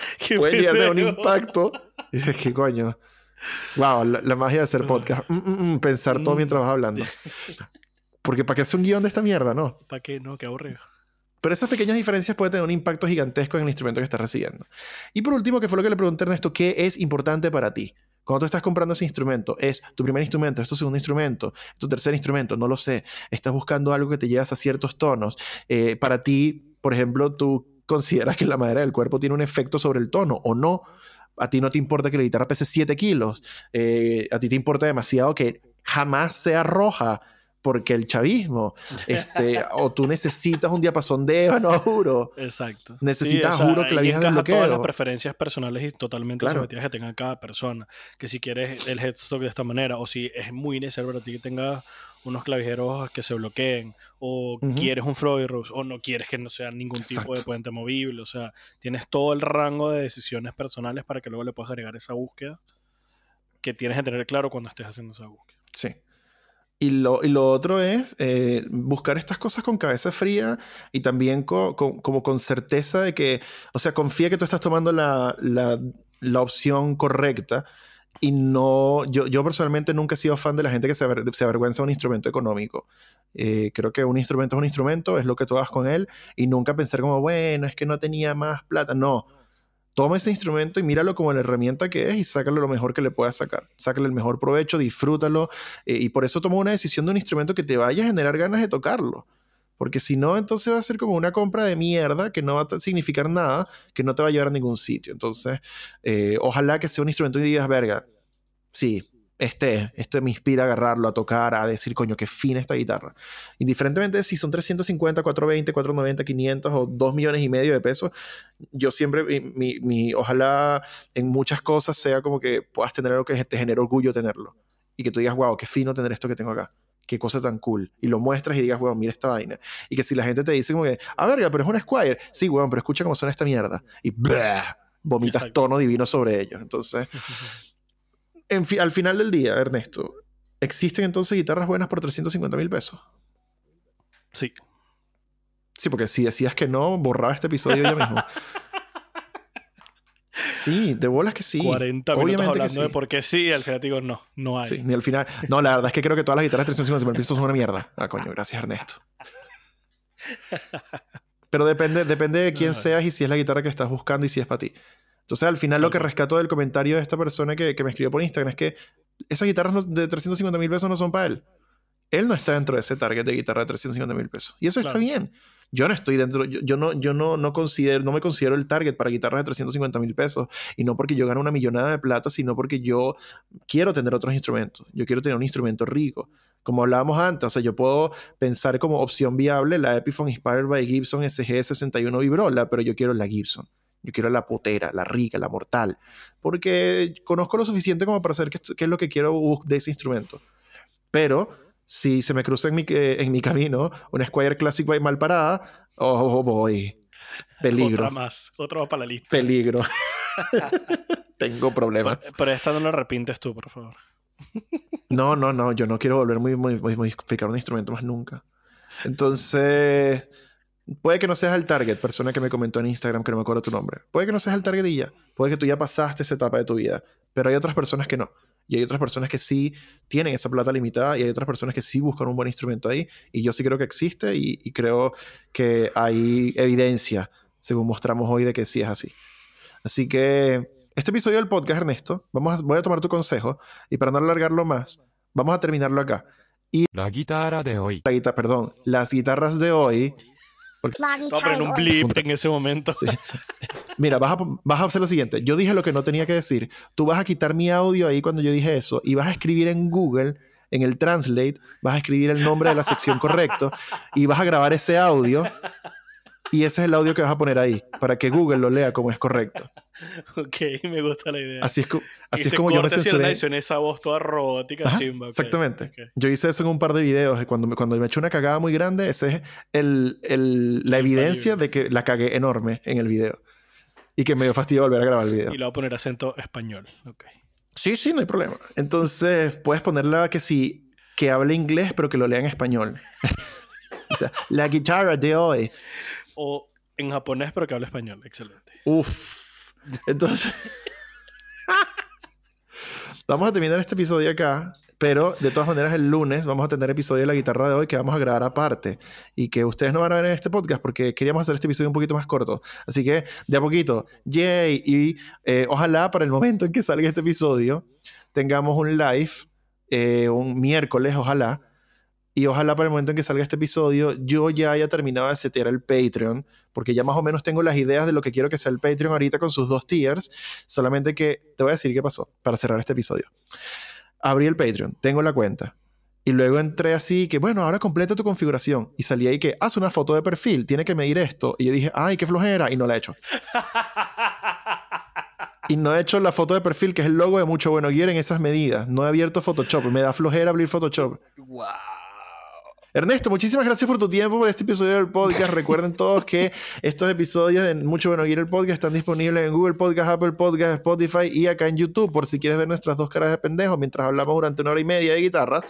puede llegar a un impacto. dices, ¿qué coño? Wow, la, magia de hacer podcast. Mm, mm, mm, pensar todo mientras vas hablando. Porque ¿para qué hacer un guion de esta mierda, no? ¿Para qué? No, qué aburrido. Pero esas pequeñas diferencias pueden tener un impacto gigantesco en el instrumento que estás recibiendo. Y por último, que fue lo que le pregunté a Ernesto, ¿qué es importante para ti? Cuando tú estás comprando ese instrumento, ¿es tu primer instrumento, es tu segundo instrumento, es tu tercer instrumento? No lo sé. Estás buscando algo que te llevas a ciertos tonos. Eh, para ti, por ejemplo, tú consideras que la madera del cuerpo tiene un efecto sobre el tono o no. A ti no te importa que la guitarra pese 7 kilos. Eh, a ti te importa demasiado que jamás sea roja porque el chavismo, este, o tú necesitas un diapasón de ébano, juro. Exacto. Necesitas, juro, que la vieja todas las preferencias personales y totalmente claro. que tenga cada persona. Que si quieres el headstock de esta manera, o si es muy necesario para ti que tenga unos clavijeros que se bloqueen, o quieres un Freud Rose, o no quieres que no sea ningún tipo de puente movible. O sea, tienes todo el rango de decisiones personales para que luego le puedas agregar esa búsqueda que tienes que tener claro cuando estés haciendo esa búsqueda. Sí. Y lo, y lo otro es eh, buscar estas cosas con cabeza fría y también co- co- como con certeza de que, o sea, confía que tú estás tomando la, la- la opción correcta y no, yo, yo personalmente nunca he sido fan de la gente que se, se avergüenza de un instrumento económico. Eh, creo que un instrumento es un instrumento, es lo que tú hagas con él y nunca pensar como, bueno, es que no tenía más plata. No, toma ese instrumento y míralo como la herramienta que es y sácale lo mejor que le puedas sacar. Sácale el mejor provecho, disfrútalo. eh, y por eso toma una decisión de un instrumento que te vaya a generar ganas de tocarlo. Porque si no, entonces va a ser como una compra de mierda que no va a significar nada, que no te va a llevar a ningún sitio. Entonces, eh, ojalá que sea un instrumento y digas, verga, sí, este, este me inspira a agarrarlo, a tocar, a decir, coño, qué fina esta guitarra. Indiferentemente si son 350, 420, 490, 500 o 2 millones y medio de pesos, yo siempre, mi- mi- ojalá en muchas cosas sea como que puedas tener algo que te genere orgullo tenerlo. Y que tú digas, wow, qué fino tener esto que tengo acá. Qué cosa tan cool. Y lo muestras y digas, wow, mira esta vaina. Y que si la gente te dice como que, ah, verga, pero es un Squire. Sí, weón, pero escucha cómo suena esta mierda. Y blah, vomitas Exacto. tono divino sobre ellos. Entonces, en fi- al final del día, Ernesto, ¿existen entonces guitarras buenas por 350 mil pesos? Sí. Sí, porque si decías que no, borraba este episodio ya mismo. Sí, de bolas que sí. 40 minutos Obviamente que hablando de sí. por qué sí, y al final digo, no, no hay. Sí, ni al final. No, la verdad es que creo que todas las guitarras de 350 mil pesos son una mierda. Ah, coño, gracias, Ernesto. Pero depende, depende de quién seas y si es la guitarra que estás buscando y si es para ti. Entonces, al final, lo que rescato del comentario de esta persona que, que me escribió por Instagram es que esas guitarras de 350 mil pesos no son para él. Él no está dentro de ese target de guitarra de 350 mil pesos. Y eso está bien. Yo no estoy dentro, yo, no, yo no, no considero, no me considero el target para guitarras de 350 mil pesos. Y no porque yo gane una millonada de plata, sino porque yo quiero tener otros instrumentos. Yo quiero tener un instrumento rico. Como hablábamos antes, o sea, yo puedo pensar como opción viable la Epiphone Inspired by Gibson SG61 Vibrola, pero yo quiero la Gibson. Yo quiero la potera, la rica, la mortal. Porque conozco lo suficiente como para saber qué, qué es lo que quiero de ese instrumento. Pero si se me cruza en mi, eh, en mi camino una Squire Classic by mal parada, oh, boy. Peligro. Otra más, otra más para la lista. Peligro. Tengo Pero, problemas. pero esta no la arrepientes tú, por favor. No, no, no, yo no quiero volver muy, muy- muy- modificar un instrumento más nunca. Entonces, puede que no seas el target, persona que me comentó en Instagram que no me acuerdo tu nombre. Puede que no seas el target y ya. Puede que tú ya pasaste esa etapa de tu vida, pero hay otras personas que no. Y hay otras personas que sí tienen esa plata limitada y hay otras personas que sí buscan un buen instrumento ahí. Y yo sí creo que existe y, creo que hay evidencia, según mostramos hoy, de que sí es así. Así que este episodio del podcast, Ernesto, vamos a, voy a tomar tu consejo y para no alargarlo más, vamos a terminarlo acá. Y la guitarra de hoy. La guitarra, perdón, las guitarras de hoy Poner un blip en ese momento. Sí. Mira, vas a, vas a hacer lo siguiente. Yo dije lo que no tenía que decir. Tú vas a quitar mi audio ahí cuando yo dije eso y vas a escribir en Google, en el Translate, vas a escribir el nombre de la sección correcto y vas a grabar ese audio. Y ese es el audio que vas a poner ahí para que Google lo lea como es correcto. Ok, me gusta la idea. Así es, co- Y así es como yo me en esa voz toda robótica, Ajá, chimba. Exactamente. Yo hice eso en un par de videos. Cuando me, cuando me eché una cagada muy grande, ese es el, el- la evidencia de que la cagué enorme en el video. Y que me dio fastidio volver a grabar el video. Y le voy a poner acento español. Ok. Sí, sí, no hay problema. Entonces, puedes ponerla que sí, que hable inglés, pero que lo lea en español. o sea, la guitarra de hoy. O en japonés, pero que habla español. Excelente. Uf. Entonces. vamos a terminar este episodio acá. Pero de todas maneras, el lunes vamos a tener episodio de la guitarra de hoy que vamos a grabar aparte. Y que ustedes no van a ver en este podcast porque queríamos hacer este episodio un poquito más corto. Así que de a poquito, yay. Y eh, ojalá para el momento en que salga este episodio tengamos un live, eh, un miércoles, ojalá. Y ojalá para el momento en que salga este episodio yo ya haya terminado de setear el Patreon, porque ya más o menos tengo las ideas de lo que quiero que sea el Patreon ahorita con sus dos tiers. Solamente que te voy a decir qué pasó para cerrar este episodio. Abrí el Patreon, tengo la cuenta. Y luego entré así que, bueno, ahora completa tu configuración. Y salí ahí que, haz una foto de perfil, tiene que medir esto. Y yo dije, ay, qué flojera. Y no la he hecho. Y no he hecho la foto de perfil, que es el logo de Mucho Bueno Gear en esas medidas. No he abierto Photoshop. Me da flojera abrir Photoshop. wow. Ernesto, muchísimas gracias por tu tiempo por este episodio del podcast. Recuerden todos que estos episodios de Mucho Bueno Gear el podcast están disponibles en Google Podcast, Apple Podcast, Spotify y acá en YouTube por si quieres ver nuestras dos caras de pendejos mientras hablamos durante una hora y media de guitarras.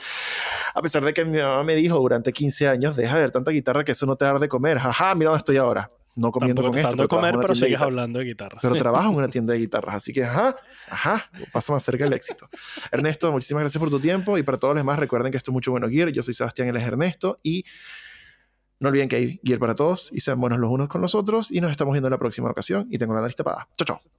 A pesar de que mi mamá me dijo durante 15 años, deja de ver tanta guitarra que eso no te da de comer. Jaja, mira dónde estoy ahora. No comiendo Tampoco con esto. de comer, pero sigues hablando de guitarras. Pero trabajo en una tienda de guitarras, así que ajá, ajá, paso más cerca del éxito. Ernesto, muchísimas gracias por tu tiempo y para todos los demás recuerden que esto es Mucho Bueno Gear. Yo soy Sebastián, él es Ernesto y no olviden que hay Gear para todos y sean buenos los unos con los otros y nos estamos viendo en la próxima ocasión y tengo la nariz tapada. Chao, chao.